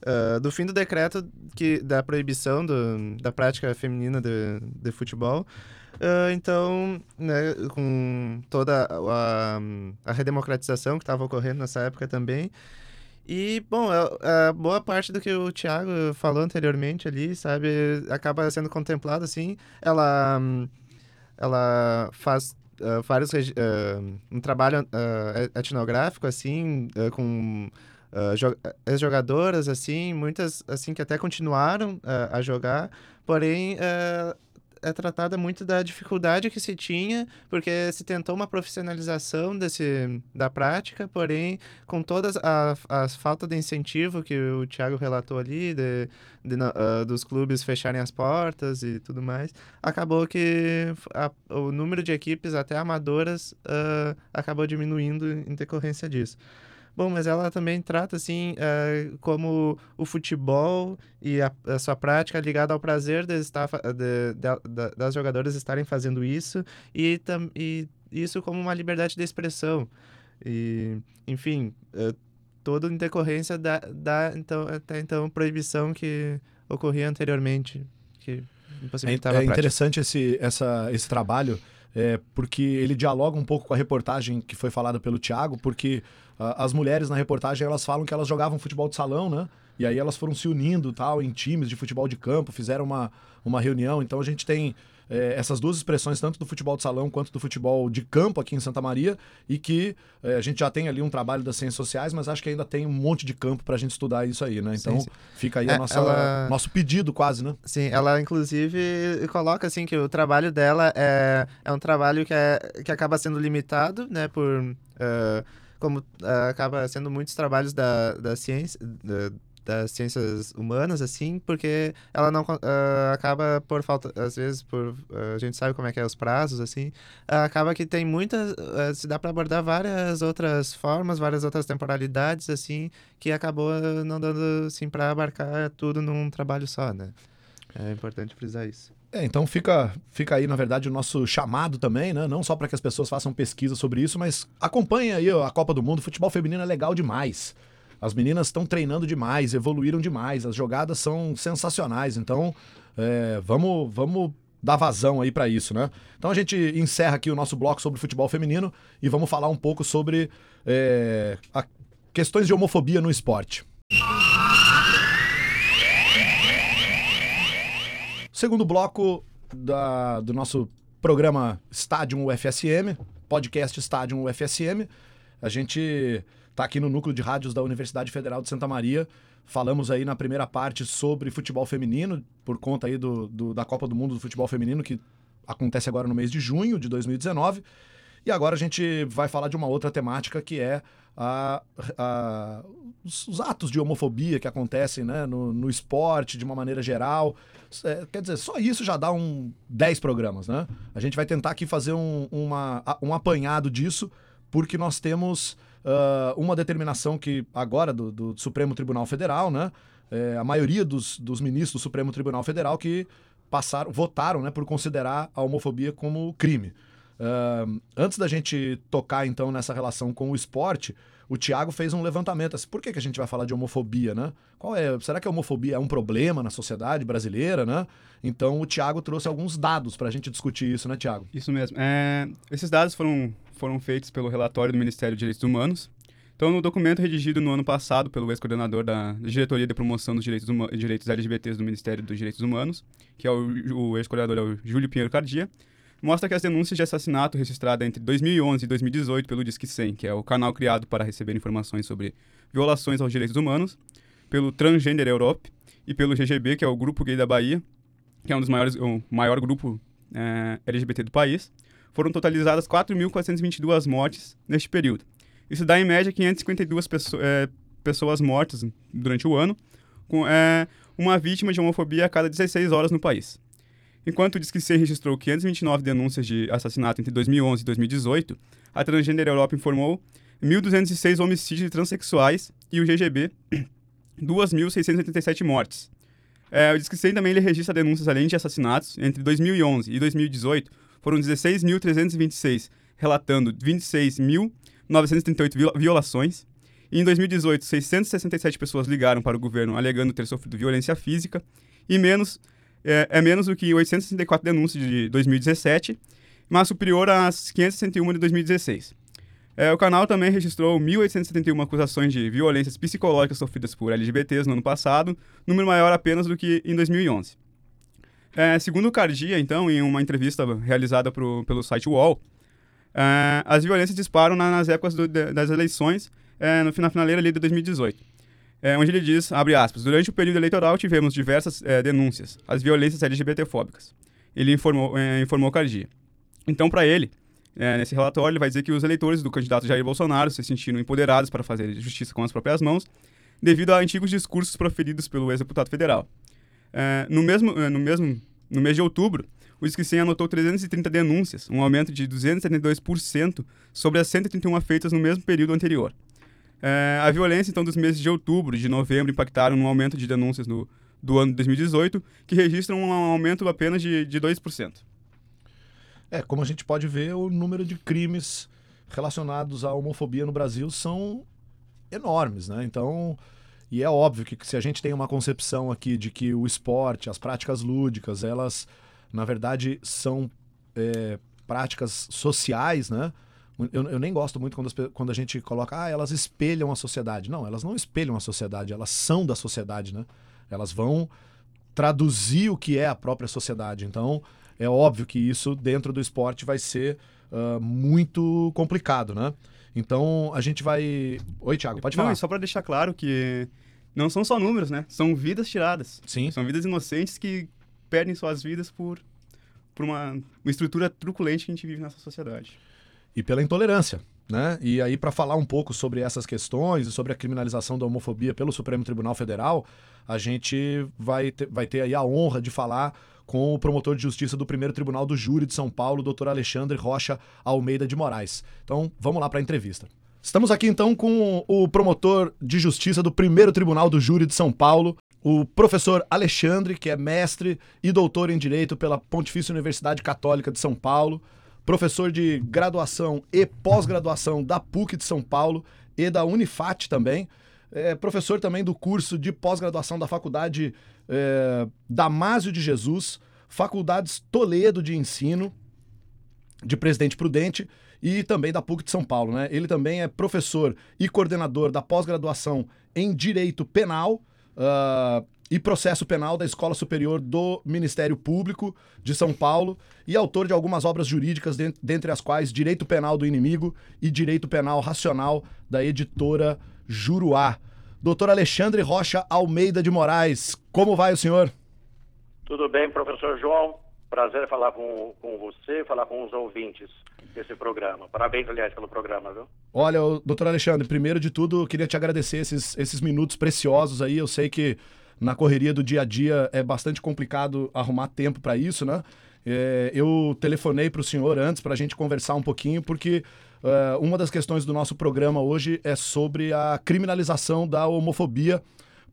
Uh, do fim do decreto que, da proibição do, da prática feminina de, de futebol. Uh, então, né, com toda a, a redemocratização que estava ocorrendo nessa época também. E, bom, a, é, a, boa parte do que o Thiago falou anteriormente ali, sabe, acaba sendo contemplado assim. Ela, ela faz uh, vários. Uh, um trabalho etnográfico, assim, com uh, jogadoras assim, muitas assim que até continuaram uh, a jogar, porém uh, é tratada muito da dificuldade que se tinha, porque se tentou uma profissionalização desse, da prática, porém, com todas as a falta de incentivo que o Thiago relatou ali, de, de uh, dos clubes fecharem as portas e tudo mais, acabou que a, o número de equipes, até amadoras, uh, acabou diminuindo em decorrência disso. Bom, mas ela também trata, assim, uh, como o futebol e a, a, sua prática ligada ao prazer de estar, de, de, das jogadoras estarem fazendo isso e, tam, e isso como uma liberdade de expressão. E, enfim, uh, todo em decorrência da, da então, até então, proibição que ocorria anteriormente, que é, é interessante esse, essa, esse trabalho, é, porque ele dialoga um pouco com a reportagem que foi falada pelo Tiago, porque as mulheres na reportagem elas falam que elas jogavam futebol de salão, né? E aí elas foram se unindo tal em times de futebol de campo, fizeram uma, uma reunião. Então a gente tem é, essas duas expressões, tanto do futebol de salão quanto do futebol de campo aqui em Santa Maria, e que é, a gente já tem ali um trabalho das ciências sociais, mas acho que ainda tem um monte de campo para a gente estudar isso aí, né? Então sim, sim. fica aí é, nossa, ela... nosso pedido quase, né? Sim, ela inclusive coloca assim que o trabalho dela é, é um trabalho que, é, que acaba sendo limitado, né, por... Uh, como uh, acaba sendo muitos trabalhos da, da ciência, da, das ciências humanas, assim, porque ela não uh, acaba por falta, às vezes, por uh, a gente sabe como é que é os prazos, assim, uh, acaba que tem muitas, se dá para abordar várias outras formas, várias outras temporalidades, assim, que acabou não dando, assim, para abarcar tudo num trabalho só, né? É importante frisar isso. É, então fica, fica aí, na verdade, o nosso chamado também, né? Não só para que as pessoas façam pesquisa sobre isso, mas acompanhe aí a Copa do Mundo. Futebol feminino é legal demais. As meninas estão treinando demais, evoluíram demais, as jogadas são sensacionais. Então, é, vamos, vamos dar vazão aí para isso, né? Então a gente encerra aqui o nosso bloco sobre futebol feminino e vamos falar um pouco sobre é, a, questões de homofobia no esporte. Segundo bloco da, do nosso programa Estádio UFSM, podcast Estádio UFSM, a gente está aqui no núcleo de rádios da Universidade Federal de Santa Maria. Falamos aí na primeira parte sobre futebol feminino, por conta aí do, do, da Copa do Mundo do Futebol Feminino, que acontece agora no mês de junho de 2019. E agora a gente vai falar de uma outra temática que é a, a, os, os, atos de homofobia que acontecem né, no, no esporte de uma maneira geral. É, quer dizer, só isso já dá um 10 programas, né? A gente vai tentar aqui fazer um, uma, um apanhado disso, porque nós temos uh, uma determinação que agora do, do Supremo Tribunal Federal, né? É, a maioria dos, dos ministros do Supremo Tribunal Federal que passaram, votaram né, por considerar a homofobia como crime. Uh, antes da gente tocar então nessa relação com o esporte, o Tiago fez um levantamento. Assim, por que, que a gente vai falar de homofobia, né? Qual é? Será que a homofobia é um problema na sociedade brasileira, né? Então o Tiago trouxe alguns dados para a gente discutir isso, né, Tiago? Isso mesmo. É, esses dados foram, foram feitos pelo relatório do Ministério de Direitos Humanos. Então, no documento redigido no ano passado pelo ex-coordenador da Diretoria de Promoção dos Direitos, Direitos LGBTs do Ministério dos Direitos Humanos, que é o, o ex-coordenador é Júlio Pinheiro Cardia, mostra que as denúncias de assassinato registradas entre 2011 e 2018 pelo Disque 100, que é o canal criado para receber informações sobre violações aos direitos humanos, pelo Transgender Europe e pelo GGB, que é o Grupo Gay da Bahia, que é um dos maiores, o maior grupo é, LGBT do país, foram totalizadas 4.422 mortes neste período. Isso dá, em média, 552 pessoas, é, pessoas mortas durante o ano, com é, uma vítima de homofobia a cada 16 horas no país. Enquanto o Disque registrou 529 denúncias de assassinato entre 2011 e 2018, a Transgender Europa informou 1.206 homicídios de transexuais e o GGB 2.687 mortes. É, o Disque também ele registra denúncias além de assassinatos. Entre 2011 e 2018, foram 16.326, relatando 26.938 violações. E em 2018, 667 pessoas ligaram para o governo alegando ter sofrido violência física e menos é, é menos do que 864 denúncias de 2017, mas superior às 561 de 2016. É, o canal também registrou 1.871 acusações de violências psicológicas sofridas por LGBTs no ano passado, número maior apenas do que em 2011. É, segundo o Cardia, então, em uma entrevista realizada pro, pelo site UOL, é, as violências disparam na, nas épocas do, de, das eleições, é, no, na finaleira ali de 2018 é, onde ele diz, abre aspas, durante o período eleitoral tivemos diversas é, denúncias, as violências LGBTfóbicas. Ele informou, é, informou Cardia. Então, para ele, é, nesse relatório, ele vai dizer que os eleitores do candidato Jair Bolsonaro se sentiram empoderados para fazer justiça com as próprias mãos, devido a antigos discursos proferidos pelo ex-deputado federal. É, no, mesmo, é, no mesmo no mês de outubro, o Disque anotou 330 denúncias, um aumento de 272% sobre as 131 feitas no mesmo período anterior. É, a violência, então, dos meses de outubro e de novembro impactaram no aumento de denúncias no, do ano de 2018, que registram um aumento apenas de, de 2%. É, como a gente pode ver, o número de crimes relacionados à homofobia no Brasil são enormes, né? Então, e é óbvio que se a gente tem uma concepção aqui de que o esporte, as práticas lúdicas, elas, na verdade, são é, práticas sociais, né? Eu, eu nem gosto muito quando, as, quando a gente coloca, ah, elas espelham a sociedade. Não, elas não espelham a sociedade, elas são da sociedade, né? Elas vão traduzir o que é a própria sociedade. Então, é óbvio que isso dentro do esporte vai ser uh, muito complicado, né? Então, a gente vai. Oi, Thiago, pode falar. Não, só para deixar claro que não são só números, né? São vidas tiradas. Sim. São vidas inocentes que perdem suas vidas por, por uma, uma estrutura truculente que a gente vive nessa sociedade e pela intolerância. Né? E aí, para falar um pouco sobre essas questões e sobre a criminalização da homofobia pelo Supremo Tribunal Federal, a gente vai ter, vai ter aí a honra de falar com o promotor de justiça do primeiro Tribunal do Júri de São Paulo, doutor Alexandre Rocha Almeida de Moraes. Então, vamos lá para a entrevista. Estamos aqui então com o promotor de justiça do primeiro Tribunal do Júri de São Paulo, o professor Alexandre, que é mestre e doutor em Direito pela Pontifícia Universidade Católica de São Paulo professor de graduação e pós-graduação da PUC de São Paulo e da Unifat também. É professor também do curso de pós-graduação da Faculdade é, Damásio de Jesus, Faculdades Toledo de Ensino, de Presidente Prudente e também da PUC de São Paulo. Né? Ele também é professor e coordenador da pós-graduação em Direito Penal uh, e Processo Penal da Escola Superior do Ministério Público de São Paulo e autor de algumas obras jurídicas, dentre as quais Direito Penal do Inimigo e Direito Penal Racional, da editora Juruá. Doutor Alexandre Rocha Almeida de Moraes, como vai o senhor? Tudo bem, professor João. Prazer falar com, com você, falar com os ouvintes desse programa. Parabéns, aliás, pelo programa, viu? Olha, doutor Alexandre, primeiro de tudo, eu queria te agradecer esses, esses minutos preciosos aí. Eu sei que na correria do dia a dia é bastante complicado arrumar tempo para isso, né? É, eu telefonei para o senhor antes para a gente conversar um pouquinho, porque uh, uma das questões do nosso programa hoje é sobre a criminalização da homofobia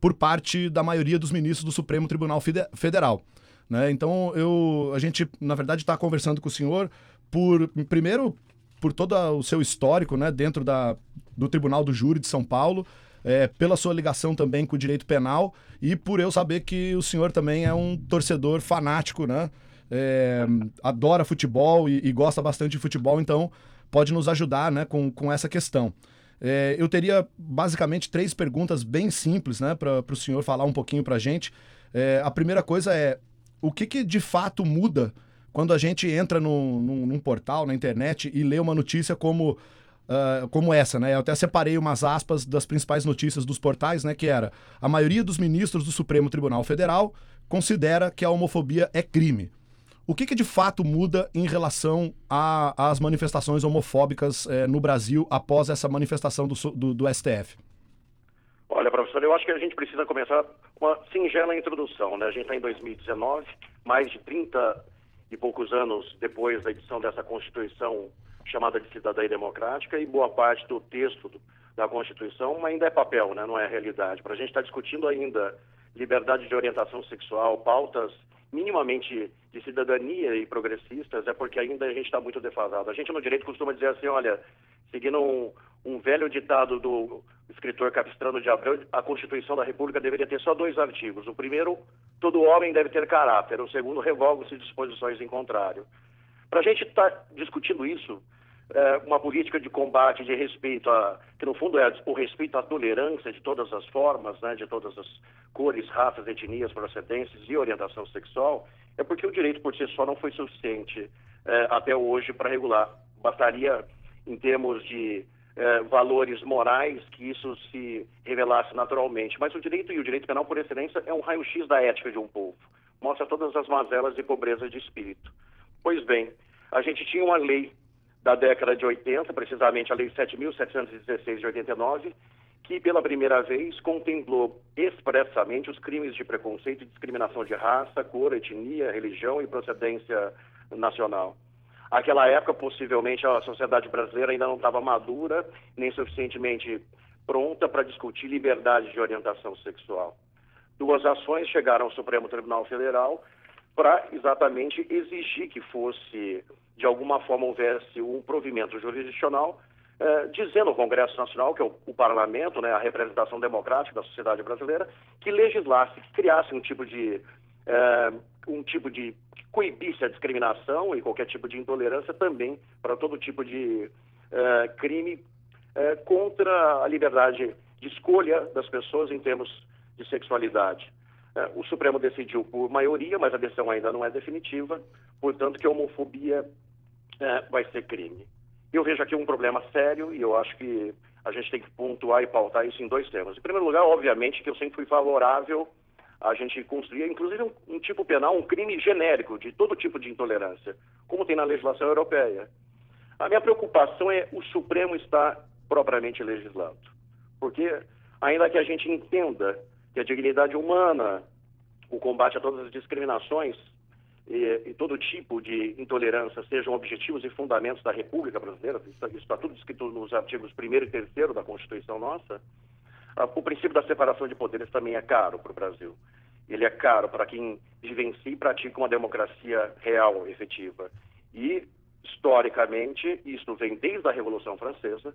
por parte da maioria dos ministros do Supremo Tribunal Federal. Né? Então, eu, a gente, na verdade, está conversando com o senhor por, primeiro, por todo o seu histórico né, dentro da, do Tribunal do Júri de São Paulo, é, pela sua ligação também com o direito penal e por eu saber que o senhor também é um torcedor fanático, né? É, adora futebol e, e, gosta bastante de futebol, então pode nos ajudar né, com, com essa questão. É, eu teria basicamente três perguntas bem simples né, para o senhor falar um pouquinho para a gente. É, a primeira coisa é: o que, que de fato muda quando a gente entra no, num, num portal, na internet, e lê uma notícia como Uh, como essa, né? Eu até separei umas aspas das principais notícias dos portais, né? Que era a maioria dos ministros do Supremo Tribunal Federal considera que a homofobia é crime. O que, que de fato muda em relação às manifestações homofóbicas eh, no Brasil após essa manifestação do, do, do STF? Olha, professor, eu acho que a gente precisa começar com uma singela introdução. Né? A gente está em 2019, mais de 30 e poucos anos depois da edição dessa Constituição chamada de cidadania democrática, e boa parte do texto do, da Constituição ainda é papel, né? não é realidade. Para a gente estar tá discutindo ainda liberdade de orientação sexual, pautas minimamente de cidadania e progressistas, é porque ainda a gente está muito defasado. A gente no direito costuma dizer assim, olha, seguindo um, um velho ditado do escritor Capistrano de Abreu, a Constituição da República deveria ter só dois artigos. O primeiro, todo homem deve ter caráter. O segundo, revogam-se disposições em contrário. Para a gente estar tá discutindo isso, é, uma política de combate, de respeito a, que no fundo é o respeito à tolerância de todas as formas, né, de todas as cores, raças, etnias, procedências e orientação sexual, é porque o direito por si só não foi suficiente é, até hoje para regular. Bastaria, em termos de é, valores morais, que isso se revelasse naturalmente. Mas o direito e o direito penal, por excelência, é um raio-x da ética de um povo. Mostra todas as mazelas e pobreza de espírito. Pois bem, a gente tinha uma lei da década de 80, precisamente a Lei 7.716 de 89, que pela primeira vez contemplou expressamente os crimes de preconceito e discriminação de raça, cor, etnia, religião e procedência nacional. Aquela época, possivelmente, a sociedade brasileira ainda não estava madura nem suficientemente pronta para discutir liberdade de orientação sexual. Duas ações chegaram ao Supremo Tribunal Federal para exatamente exigir que fosse, de alguma forma, houvesse um provimento jurisdicional eh, dizendo ao Congresso Nacional, que é o, o, parlamento, né, a representação democrática da sociedade brasileira, que legislasse, que criasse um tipo de eh, um tipo de que coibisse a discriminação e qualquer tipo de intolerância também para todo tipo de eh, crime contra a liberdade de escolha das pessoas em termos de sexualidade. É, o Supremo decidiu por maioria, mas a decisão ainda não é definitiva, portanto que a homofobia é, vai ser crime. Eu vejo aqui um problema sério e eu acho que a gente tem que pontuar e pautar isso em dois temas. Em primeiro lugar, obviamente, que eu sempre fui favorável a gente construir, inclusive, um, um tipo penal, um crime genérico de todo tipo de intolerância, como tem na legislação europeia. A minha preocupação é o Supremo estar propriamente legislando, porque ainda que a gente entenda que a dignidade humana, o combate a todas as discriminações e, e, todo tipo de intolerância sejam objetivos e fundamentos da República Brasileira, isso está tudo escrito nos artigos 1 e 3 da Constituição nossa, o princípio da separação de poderes também é caro para o Brasil. Ele é caro para quem vivencia e pratica uma democracia real, efetiva. E, historicamente, isso vem desde a Revolução Francesa,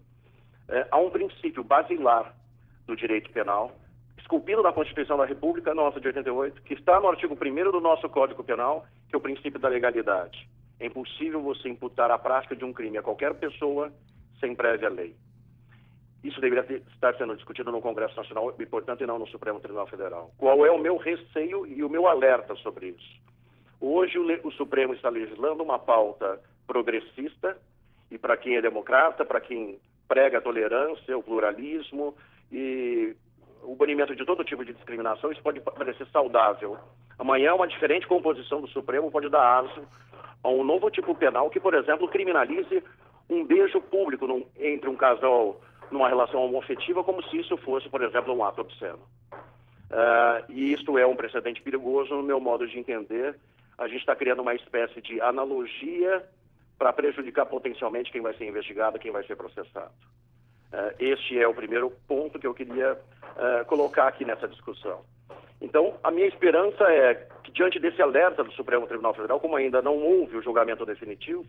é, há um princípio basilar do direito penal, esculpido na Constituição da República nossa de 88, que está no artigo 1 do nosso Código Penal, que é o princípio da legalidade. É impossível você imputar a prática de um crime a qualquer pessoa sem prévia lei. Isso deveria ter, estar sendo discutido no Congresso Nacional e, portanto, não no Supremo Tribunal Federal. Qual é o meu receio e o meu alerta sobre isso? Hoje o, o Supremo está legislando uma pauta progressista e para quem é democrata, para quem prega a tolerância, o pluralismo e o banimento de todo tipo de discriminação, isso pode parecer saudável. Amanhã, uma diferente composição do Supremo pode dar aso a um novo tipo penal que, por exemplo, criminalize um beijo público num, entre um casal numa relação homoafetiva, como se isso fosse, por exemplo, um ato obsceno. Uh, e isto é um precedente perigoso, no meu modo de entender. A gente está criando uma espécie de analogia para prejudicar potencialmente quem vai ser investigado, quem vai ser processado. Uh, este é o primeiro ponto que eu queria uh, colocar aqui nessa discussão. Então, a minha esperança é que, diante desse alerta do Supremo Tribunal Federal, como ainda não houve o julgamento definitivo,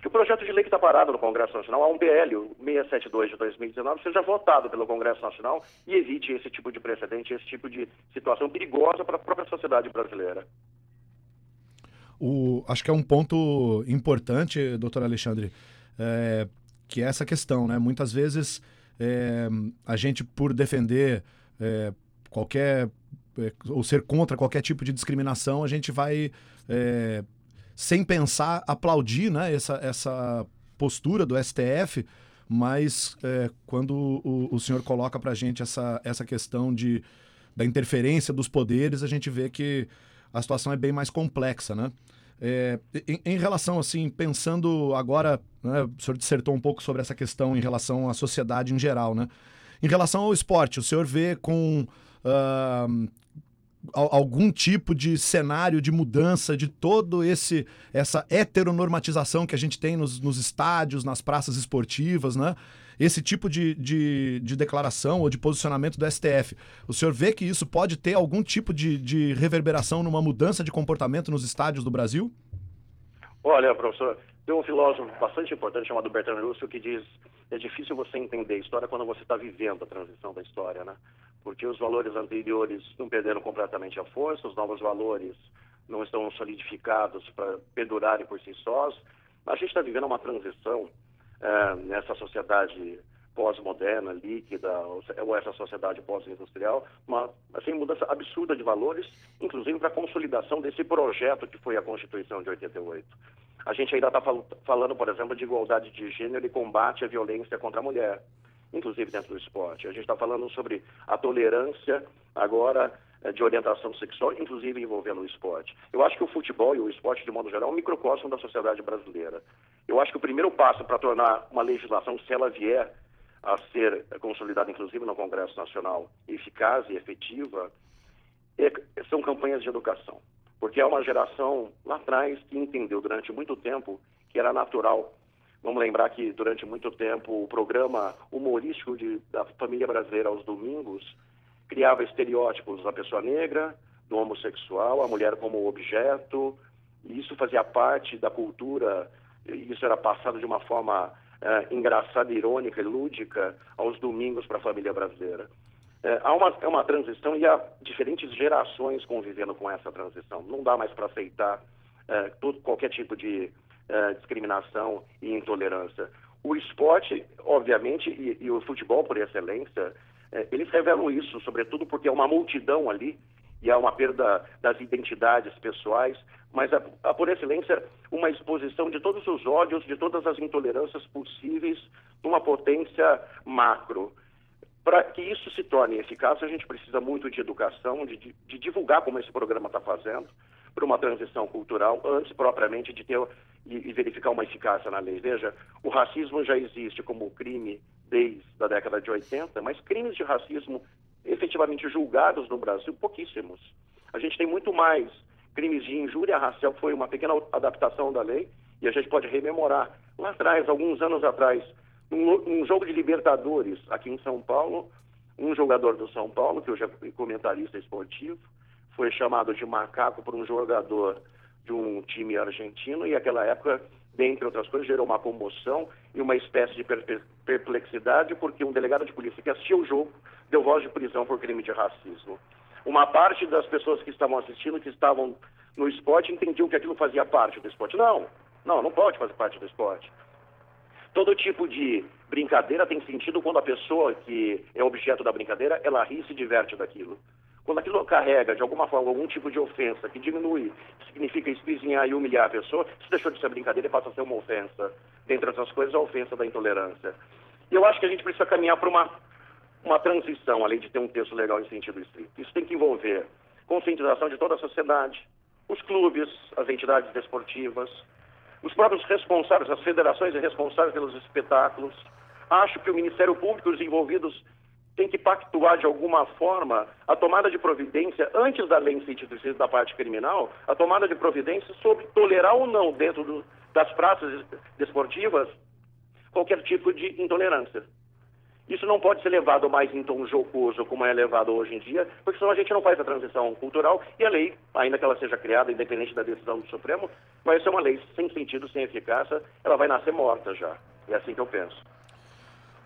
que o projeto de lei que está parado no Congresso Nacional, há um PL, o 672 de 2019, seja votado pelo Congresso Nacional e evite esse tipo de precedente, esse tipo de situação perigosa para a própria sociedade brasileira. O, acho que é um ponto importante, doutor Alexandre, é, que é essa questão, né? Muitas vezes é, a gente, por defender é, qualquer é, ou ser contra qualquer tipo de discriminação, a gente vai é, sem pensar, aplaudir né, essa, essa postura do STF, mas é, quando o, o senhor coloca para a gente essa, essa questão de, da interferência dos poderes, a gente vê que a situação é bem mais complexa, né? É, em, em, relação, assim, pensando agora, né, o senhor dissertou um pouco sobre essa questão em relação à sociedade em geral, né? Em relação ao esporte, o senhor vê com uh, algum tipo de cenário de mudança de todo esse essa heteronormatização que a gente tem nos, nos estádios, nas praças esportivas, né? Esse tipo de, de, de, declaração ou de posicionamento do STF. O senhor vê que isso pode ter algum tipo de, de reverberação numa mudança de comportamento nos estádios do Brasil? Olha, professor, tem um filósofo bastante importante chamado Bertrand Russell que diz é difícil você entender a história quando você está vivendo a transição da história, né? porque os valores anteriores não perderam completamente a força, os novos valores não estão solidificados para perdurarem por si sós. A gente está vivendo uma transição é, nessa sociedade pós-moderna, líquida, ou essa sociedade pós-industrial, uma assim, mudança absurda de valores, inclusive para a consolidação desse projeto que foi a Constituição de 88. A gente ainda está fal falando, por exemplo, de igualdade de gênero e combate à violência contra a mulher inclusive dentro do esporte. A gente está falando sobre a tolerância agora de orientação sexual, inclusive envolvendo o esporte. Eu acho que o futebol e o esporte, de modo geral, é um microcosmo da sociedade brasileira. Eu acho que o primeiro passo para tornar uma legislação, se ela vier a ser consolidada, inclusive no Congresso Nacional, eficaz e efetiva, é, são campanhas de educação. Porque é uma geração lá atrás que entendeu durante muito tempo que era natural Vamos lembrar que durante muito tempo o programa humorístico de, da família brasileira aos domingos criava estereótipos da pessoa negra, do homossexual, a mulher como objeto, e isso fazia parte da cultura, isso era passado de uma forma é, engraçada, irônica e lúdica aos domingos para a família brasileira. É, há uma, é uma transição e há diferentes gerações convivendo com essa transição. Não dá mais para aceitar é, todo, qualquer tipo de uh, discriminação e intolerância. O esporte, obviamente, e, e o futebol por excelência, uh, eles revelam isso, sobretudo porque é uma multidão ali e há uma perda das identidades pessoais, mas a, por excelência uma exposição de todos os ódios, de todas as intolerâncias possíveis numa potência macro. Para que isso se torne eficaz, a gente precisa muito de educação, de, de divulgar como esse programa está fazendo, para uma transição cultural, antes propriamente de ter e, e, verificar uma eficácia na lei. Veja, o racismo já existe como crime desde a década de 80, mas crimes de racismo efetivamente julgados no Brasil, pouquíssimos. A gente tem muito mais crimes de injúria racial, foi uma pequena adaptação da lei, e a gente pode rememorar. Lá atrás, alguns anos atrás, um, um jogo de Libertadores aqui em São Paulo, um jogador do São Paulo, que hoje é comentarista esportivo, foi chamado de macaco por um jogador de um time argentino e naquela época dentre outras coisas, gerou uma comoção e uma espécie de perplexidade, porque um delegado de polícia que assistiu o jogo deu voz de prisão por crime de racismo. Uma parte das pessoas que estavam assistindo, que estavam no esporte, entendiam que aquilo fazia parte do esporte. Não, não, não pode fazer parte do esporte. Todo tipo de brincadeira tem sentido quando a pessoa que é objeto da brincadeira, ela ri e se diverte daquilo. Quando aquilo carrega, de alguma forma, algum tipo de ofensa que diminui, significa espizinhar e humilhar a pessoa, isso deixou de ser brincadeira e passa a ser uma ofensa. Dentre outras coisas, a ofensa da intolerância. E eu acho que a gente precisa caminhar para uma, uma transição, além de ter um texto legal em sentido estrito. Isso tem que envolver conscientização de toda a sociedade, os clubes, as entidades desportivas, os próprios responsáveis, as federações responsáveis pelos espetáculos. Acho que o Ministério Público e os envolvidos tem que pactuar de alguma forma a tomada de providência, antes da lei instituir da parte criminal, a tomada de providência sobre tolerar ou não dentro do, das praças desportivas qualquer tipo de intolerância. Isso não pode ser levado mais em tom jocoso como é levado hoje em dia, porque senão a gente não faz a transição cultural e a lei, ainda que ela seja criada independente da decisão do Supremo, vai ser uma lei sem sentido, sem eficácia, ela vai nascer morta já. É assim que eu penso.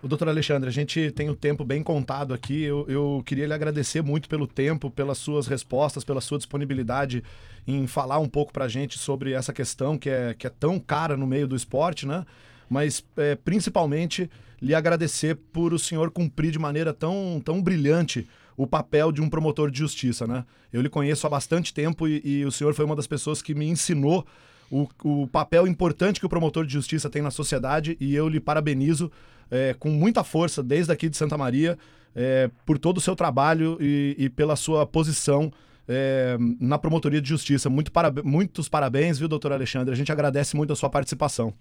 O doutor Alexandre, a gente tem o tempo bem contado aqui. Eu, eu, queria lhe agradecer muito pelo tempo, pelas suas respostas, pela sua disponibilidade em falar um pouco para a gente sobre essa questão que é, que é tão cara no meio do esporte, né? Mas é, principalmente lhe agradecer por o senhor cumprir de maneira tão, tão brilhante o papel de um promotor de justiça, né? Eu lhe conheço há bastante tempo e, e o senhor foi uma das pessoas que me ensinou o, o papel importante que o promotor de justiça tem na sociedade e eu lhe parabenizo é, com muita força desde aqui de Santa Maria é, por todo o seu trabalho e, e pela sua posição é, na promotoria de justiça. Muito para, muitos parabéns, viu, doutor Alexandre? A gente agradece muito a sua participação.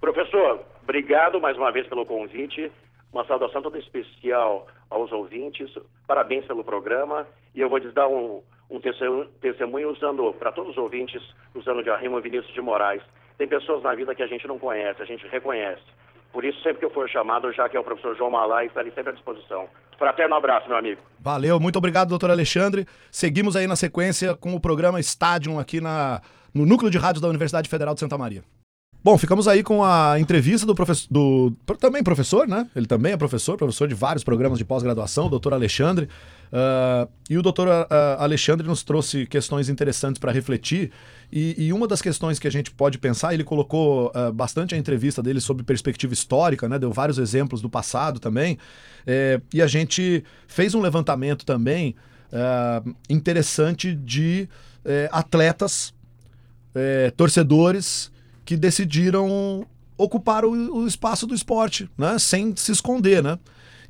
Professor, obrigado mais uma vez pelo convite. Uma saudação toda especial aos ouvintes. Parabéns pelo programa. E eu vou lhes dar um, um testemunho usando, para todos os ouvintes, usando de Arrimo Vinícius de Moraes. Tem pessoas na vida que a gente não conhece, a gente reconhece. Por isso, sempre que eu for chamado, já que é o professor João Malai, estarei sempre à disposição. Fraterno abraço, meu amigo. Valeu, muito obrigado, doutor Alexandre. Seguimos aí na sequência com o programa Estádio aqui na, no Núcleo de Rádio da Universidade Federal de Santa Maria. Bom, ficamos aí com a entrevista do professor, do também professor, né? Ele também é professor, professor de vários programas de pós-graduação, o doutor Alexandre. Uh, e o doutor uh, Alexandre nos trouxe questões interessantes para refletir. E, e, uma das questões que a gente pode pensar, ele colocou uh, bastante a entrevista dele sobre perspectiva histórica, né? Deu vários exemplos do passado também. É, e a gente fez um levantamento também interessante de é, atletas, é, torcedores que decidiram ocupar o, o espaço do esporte, né? Sem se esconder, né?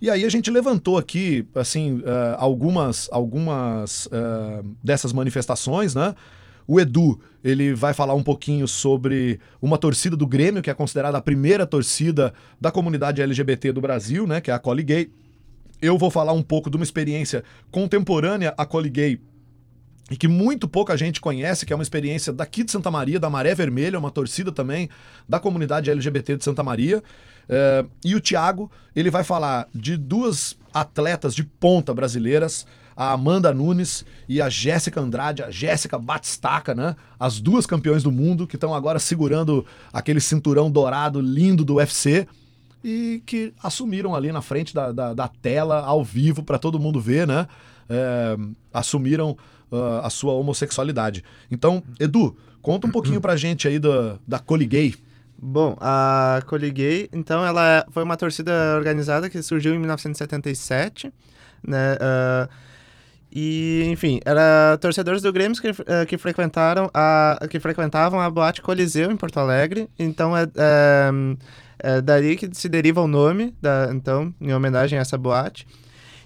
E aí a gente levantou aqui, assim, uh, algumas, algumas uh, dessas manifestações, né? O Edu, ele vai falar um pouquinho sobre uma torcida do Grêmio, que é considerada a primeira torcida da comunidade LGBT do Brasil, né? Que é a Coli Gay. Eu vou falar um pouco de uma experiência contemporânea à Coli Gay e que muito pouca gente conhece, que é uma experiência daqui de Santa Maria, da Maré Vermelha, uma torcida também da comunidade LGBT de Santa Maria. É, e o Thiago, ele vai falar de duas atletas de ponta brasileiras, a Amanda Nunes e a Jéssica Andrade, a Jéssica Batistaca, né? As duas campeões do mundo que estão agora segurando aquele cinturão dourado lindo do UFC e que assumiram ali na frente da, da, da tela, ao vivo, para todo mundo ver, né? É, assumiram uh, a sua homossexualidade. Então, Edu, conta um pouquinho pra gente aí da, da Coligay. Bom, a Coligay, então, ela foi uma torcida organizada que surgiu em 1977, né? Uh, e, enfim, era torcedores do Grêmio que, uh, que, frequentaram a, que frequentavam a Boate Coliseu em Porto Alegre. Então, é, é, é daí que se deriva o nome, da, então, em homenagem a essa boate.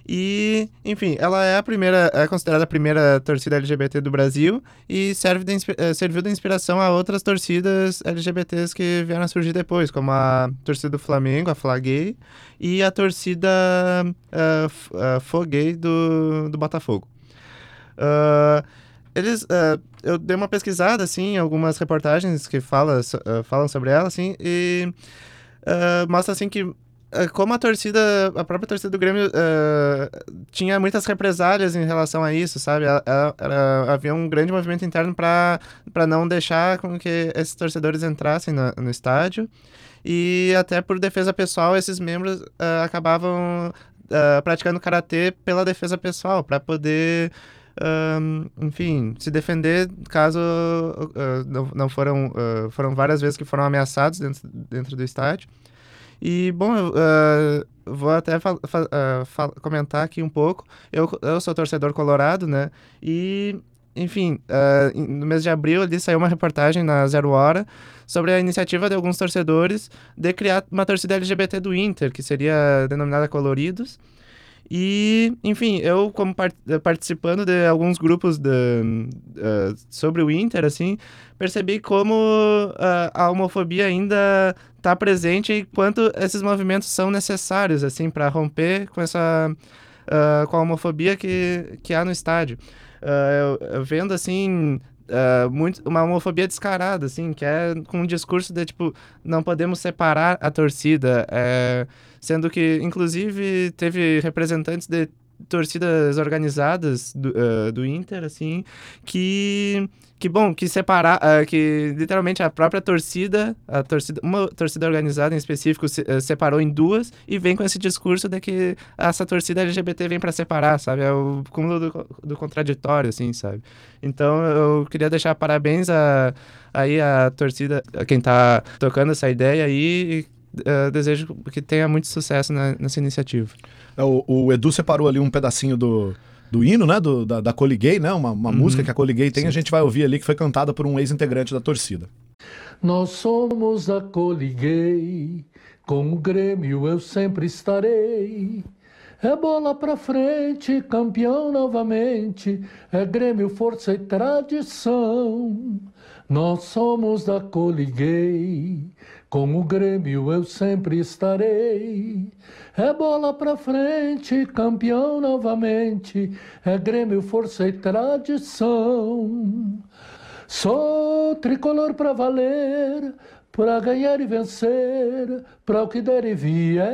E, enfim, ela é a primeira, é considerada a primeira torcida LGBT do Brasil e serve de, eh, serviu de inspiração a outras torcidas LGBTs que vieram a surgir depois, como a torcida do Flamengo, a Flagay, e a torcida uh, uh, Foguei do, do Botafogo. Uh, eles, uh, eu dei uma pesquisada, assim, algumas reportagens que fala, uh, falam sobre ela, assim, e uh, mostra, assim, que eh, como a torcida, a própria torcida do Grêmio uh, tinha muitas represálias em relação a isso, sabe? Ela, ela, havia um grande movimento interno para não deixar com que esses torcedores entrassem no, estádio. E até por defesa pessoal, esses membros uh, acabavam uh, praticando karatê pela defesa pessoal, para poder enfim, se defender caso uh, não, não foram, uh, foram várias vezes que foram ameaçados dentro, dentro do estádio. E, bom, uh, vou até comentar aqui um pouco. Eu, eu sou torcedor colorado, né? E, enfim, no mês de abril ali saiu uma reportagem na Zero Hora sobre a iniciativa de alguns torcedores de criar uma torcida LGBT do Inter, que seria denominada Coloridos. E, enfim, eu como part participando de alguns grupos de, uh, sobre o Inter, assim, percebi como uh, a homofobia ainda está presente e quanto esses movimentos são necessários, assim, para romper com essa uh, com a homofobia que, que há no estádio. Eu, eu vendo, assim, Uh, muito, uma homofobia descarada, assim, que é com um discurso de, tipo, não podemos separar a torcida, sendo que, inclusive, teve representantes de torcidas organizadas do, uh, do Inter, assim, que que bom, que separar, uh, que literalmente a própria torcida, a torcida, uma torcida organizada em específico se, uh, separou em duas e vem com esse discurso de que essa torcida LGBT vem para separar, sabe? É o cúmulo do, do, contraditório, assim, sabe? Então eu queria deixar parabéns a, aí a torcida, a quem tá tocando essa ideia aí uh, desejo que tenha muito sucesso na, nessa iniciativa. É, o, o Edu separou ali um pedacinho do do hino, né? Do, da, da Coliguei, né? Uma, uma uhum. música que a Coliguei tem, Sim. a gente vai ouvir ali que foi cantada por um ex-integrante da torcida. Nós somos a Coliguei, com o Grêmio eu sempre estarei. É bola pra frente, campeão novamente, é Grêmio, força e tradição. Nós somos da Coliguei, com o Grêmio eu sempre estarei. É bola pra frente, campeão novamente. É Grêmio, força e tradição. Sou tricolor pra valer, pra ganhar e vencer, pra o que der e vier.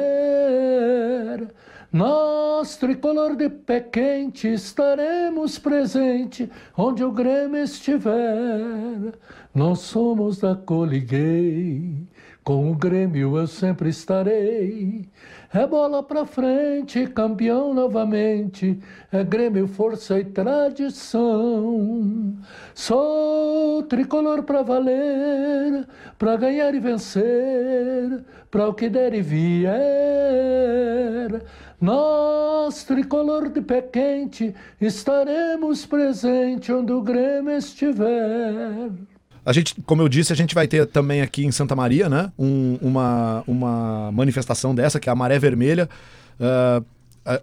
Nós, tricolor de pé quente, estaremos presente onde o Grêmio estiver. Nós somos da Coliguei, com o Grêmio eu sempre estarei. É bola pra frente, campeão novamente. É Grêmio, força e tradição. Sou tricolor pra valer, pra ganhar e vencer, pra o que der e vier. Nós, tricolor de pé quente, estaremos presente onde o Grêmio estiver. A gente, como eu disse, a gente vai ter também aqui em Santa Maria, né? Um, uma, uma manifestação dessa, que é a Maré Vermelha. Uh,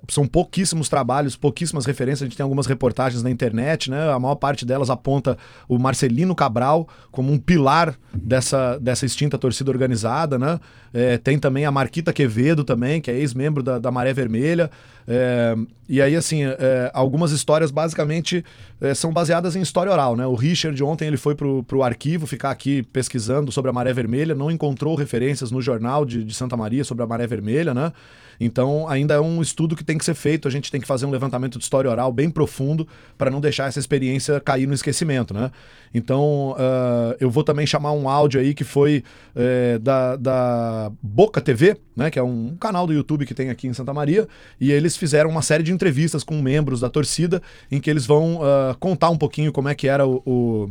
são pouquíssimos trabalhos, pouquíssimas referências. A gente tem algumas reportagens na internet, né? A maior parte delas aponta o Marcelino Cabral como um pilar dessa, dessa extinta torcida organizada, né? É, tem também a Marquita Quevedo também, que é ex-membro da, da Maré Vermelha. É, e aí, assim, é, algumas histórias basicamente é, são baseadas em história oral, né? O Richard ontem ele foi pro, pro arquivo ficar aqui pesquisando sobre a Maré Vermelha, não encontrou referências no jornal de, de Santa Maria sobre a Maré Vermelha, né? Então, ainda é um estudo que tem que ser feito, a gente tem que fazer um levantamento de história oral bem profundo para não deixar essa experiência cair no esquecimento, né? Então, uh, eu vou também chamar um áudio aí que foi é, da, da Boca TV, né? Que é um canal do YouTube que tem aqui em Santa Maria, e eles fizeram uma série de entrevistas com membros da torcida em que eles vão uh, contar um pouquinho como é que era o, o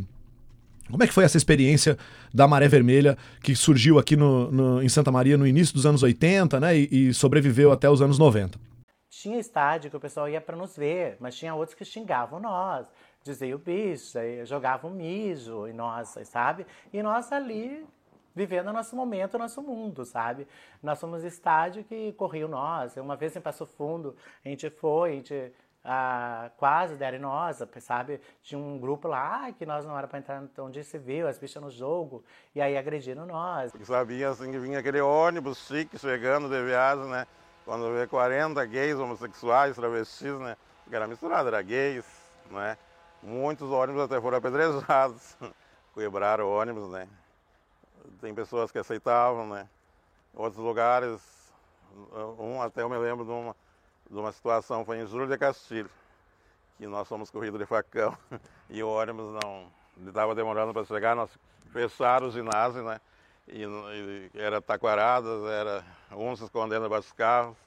como é que foi essa experiência da Maré Vermelha, que surgiu aqui no, no, em Santa Maria no início dos anos 80, né, e, e, sobreviveu até os anos 90? Tinha estádio que o pessoal ia para nos ver, mas tinha outros que xingavam nós, diziam bicho, jogavam mijo em nós, sabe? E nós ali vivendo o nosso momento, o nosso mundo, sabe? Nós somos estádio que corriam nós. Uma vez em Passo Fundo, a gente foi, a gente ah, quase deram nós, sabe? Tinha um grupo lá que nós não era para entrar onde se viu, as bichas no jogo, e aí agrediram nós. Sabia assim que vinha aquele ônibus chique chegando de viagem, né? Quando vê 40 gays homossexuais, travestis, né? Que era misturado, era gays, né? Muitos ônibus até foram apedrejados, quebraram ônibus, né? Tem pessoas que aceitavam, né? Outros lugares Um, até eu me lembro de uma, de uma situação, foi em Júlio de Castilho, que nós fomos corrido de facão e o ônibus não estava demorando para chegar, nós fecharam o ginásio, né? E, e era taquaradas, era uns escondendo debaixo dos carros.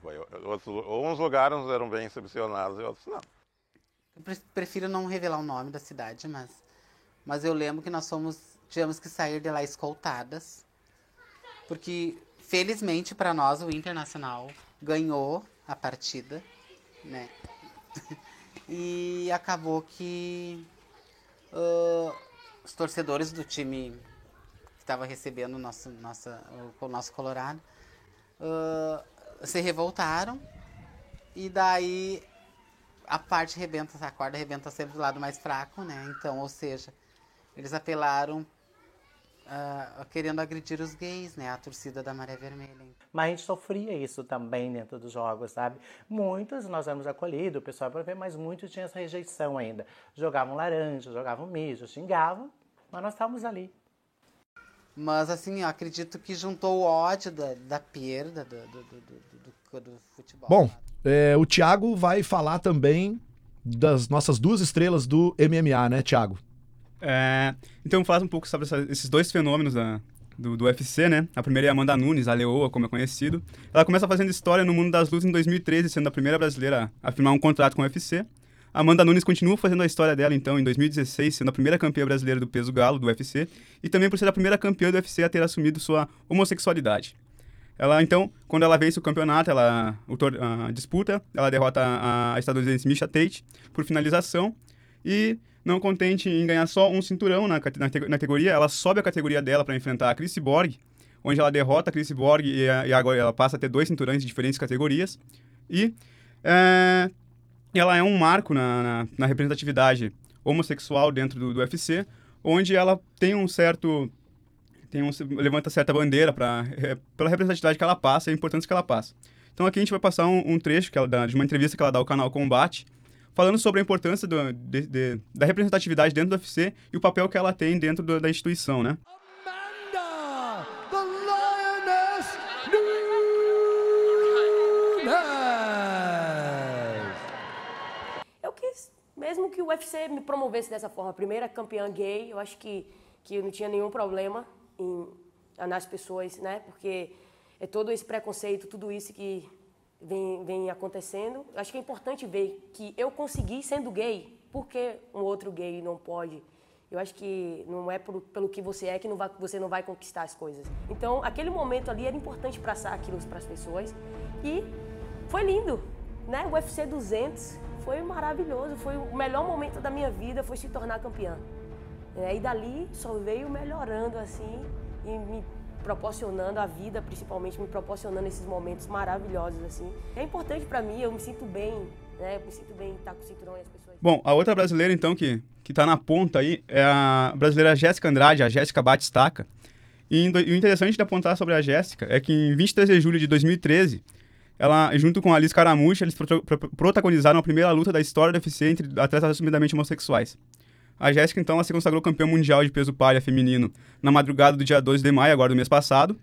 Foi, outros, uns lugares eram bem recepcionados e outros não. Eu prefiro não revelar o nome da cidade, mas, mas eu lembro que nós fomos, tivemos que sair de lá escoltadas, porque felizmente para nós o Internacional ganhou a partida, né? e acabou que uh, os torcedores do time que estava recebendo o nosso, nossa, o nosso Colorado uh, se revoltaram e daí a parte rebenta, a corda rebenta sempre do lado mais fraco, né? Então, ou seja, eles apelaram uh, querendo agredir os gays, né? A torcida da Maré Vermelha. Mas a gente sofria isso também dentro dos jogos, sabe? Muitos nós éramos acolhidos, o pessoal para ver, mas muitos tinham essa rejeição ainda. Jogavam laranja, jogavam mijo, xingavam, mas nós estávamos ali. Mas assim, eu acredito que juntou o ódio da, da perda do, do, do, do futebol. Bom, é, o Thiago vai falar também das nossas duas estrelas do MMA, né, Thiago? É, então, falar um pouco sobre essa, esses dois fenômenos da, do, do UFC, né? A primeira é a Amanda Nunes, a Leoa, como é conhecido. Ela começa fazendo história no mundo das lutas em 2013, sendo a primeira brasileira a firmar um contrato com o UFC. Amanda Nunes continua fazendo a história dela, então, em 2016, sendo a primeira campeã brasileira do peso galo do UFC, e também por ser a primeira campeã do UFC a ter assumido sua homossexualidade. Ela, então, quando ela vence o campeonato, ela a disputa, ela derrota a, a estadunidense Misha Tate por finalização, e não contente em ganhar só um cinturão na, na, na categoria, ela sobe a categoria dela para enfrentar a Chris Borg, onde ela derrota a Chris Borg e, e, agora ela passa a ter dois cinturões de diferentes categorias. E é, ela é um marco na, na, na representatividade homossexual dentro do, do, UFC, onde ela tem um certo tem um, levanta certa bandeira para é, pela representatividade que ela passa e a importância que ela passa. Então aqui a gente vai passar um, um trecho ela de uma entrevista que ela dá ao canal Combate, falando sobre a importância do, de, de, da representatividade dentro do UFC e o papel que ela tem dentro do, da instituição, né? Amanda, the Lioness Eu quis, mesmo que o UFC me promovesse dessa forma, primeira campeã gay, eu acho que, que eu não tinha nenhum problema em nas pessoas, né? Porque é todo esse preconceito, tudo isso que vem, vem acontecendo. Acho que é importante ver que eu consegui sendo gay, por que um outro gay não pode? Eu acho que não é pelo, pelo que você é que não vai, você não vai conquistar as coisas. Então, aquele momento ali era importante passar aquilo para as pessoas e foi lindo, né? O UFC 200 foi maravilhoso, foi o melhor momento da minha vida, foi se tornar campeã. É, e dali só veio melhorando assim e me proporcionando a vida, principalmente me proporcionando esses momentos maravilhosos assim. É importante para mim, eu me sinto bem, né? Eu me sinto bem estar com o cinturão e as pessoas. Bom, a outra brasileira então que que tá na ponta aí é a brasileira Jéssica Andrade, a Jéssica Batistaca. E o interessante de apontar sobre a Jéssica é que em 23 de julho de 2013, ela, junto com a Alice Caramucci, eles protagonizaram a primeira luta da história do UFC entre atletas assumidamente homossexuais. A Jéssica, então, ela se consagrou campeã mundial de peso palha feminino na madrugada do dia 2 de maio, agora do mês passado,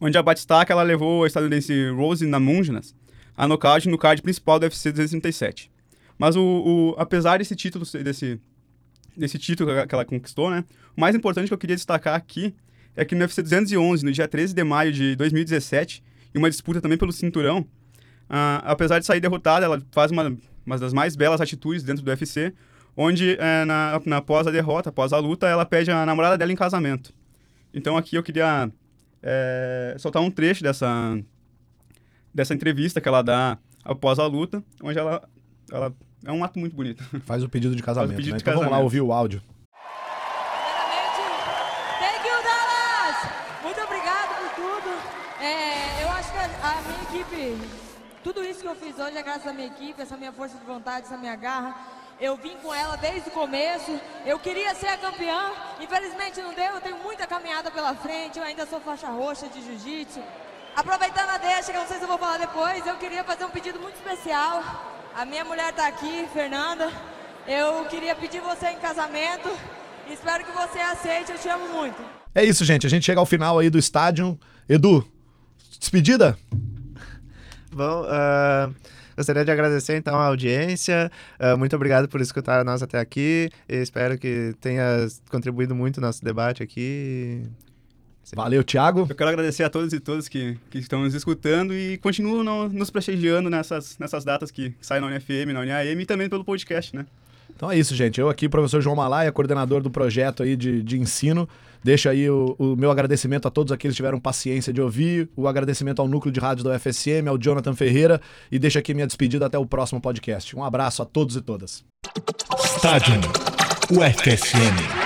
onde a Batistaca ela levou a estadunidense Rose Namajunas a nocaute no card principal do UFC 237. Mas o, o, apesar desse título, desse, desse título que ela conquistou, né, o mais importante que eu queria destacar aqui é que no UFC 211, no dia 13 de maio de 2017, em uma disputa também pelo cinturão, uh, apesar de sair derrotada, ela faz uma, uma das mais belas atitudes dentro do UFC, onde é, na, na após a derrota, após a luta, ela pede a namorada dela em casamento. Então aqui eu queria é, soltar um trecho dessa, dessa entrevista que ela dá após a luta, onde ela, ela é um ato muito bonito. Faz o pedido de casamento, pedido né? de Então casamento. vamos lá ouvir o áudio. Thank you, Dallas! Muito obrigado por tudo. É, eu acho que a, a minha equipe, tudo isso que eu fiz hoje é graças à minha equipe, essa minha força de vontade, essa minha garra. Eu vim com ela desde o começo. Eu queria ser a campeã. Infelizmente não deu. Eu tenho muita caminhada pela frente. Eu ainda sou faixa roxa de jiu-jitsu. Aproveitando a deixa, que eu não sei se eu vou falar depois, eu queria fazer um pedido muito especial. A minha mulher está aqui, Fernanda. Eu queria pedir você em casamento. Espero que você aceite. Eu te amo muito. É isso, gente. A gente chega ao final aí do estádio. Edu, Despedida? Bom, uh, gostaria de agradecer então a audiência. Uh, muito obrigado por escutar nós até aqui. E espero que tenha contribuído muito no nosso debate aqui. Valeu, Thiago. Eu quero agradecer a todos e todas que, que estão nos escutando e continuam no, nos prestigiando nessas, nessas datas que saem na UniFM, na UniAM e também pelo podcast, né? Então é isso, gente. Eu aqui, professor João Malaia, coordenador do projeto aí de, de ensino. Deixo aí o, o, meu agradecimento a todos aqueles que tiveram paciência de ouvir, o agradecimento ao núcleo de rádio da UFSM, ao Jonathan Ferreira, e deixo aqui minha despedida até o próximo podcast. Um abraço a todos e todas. Estádio UFSM.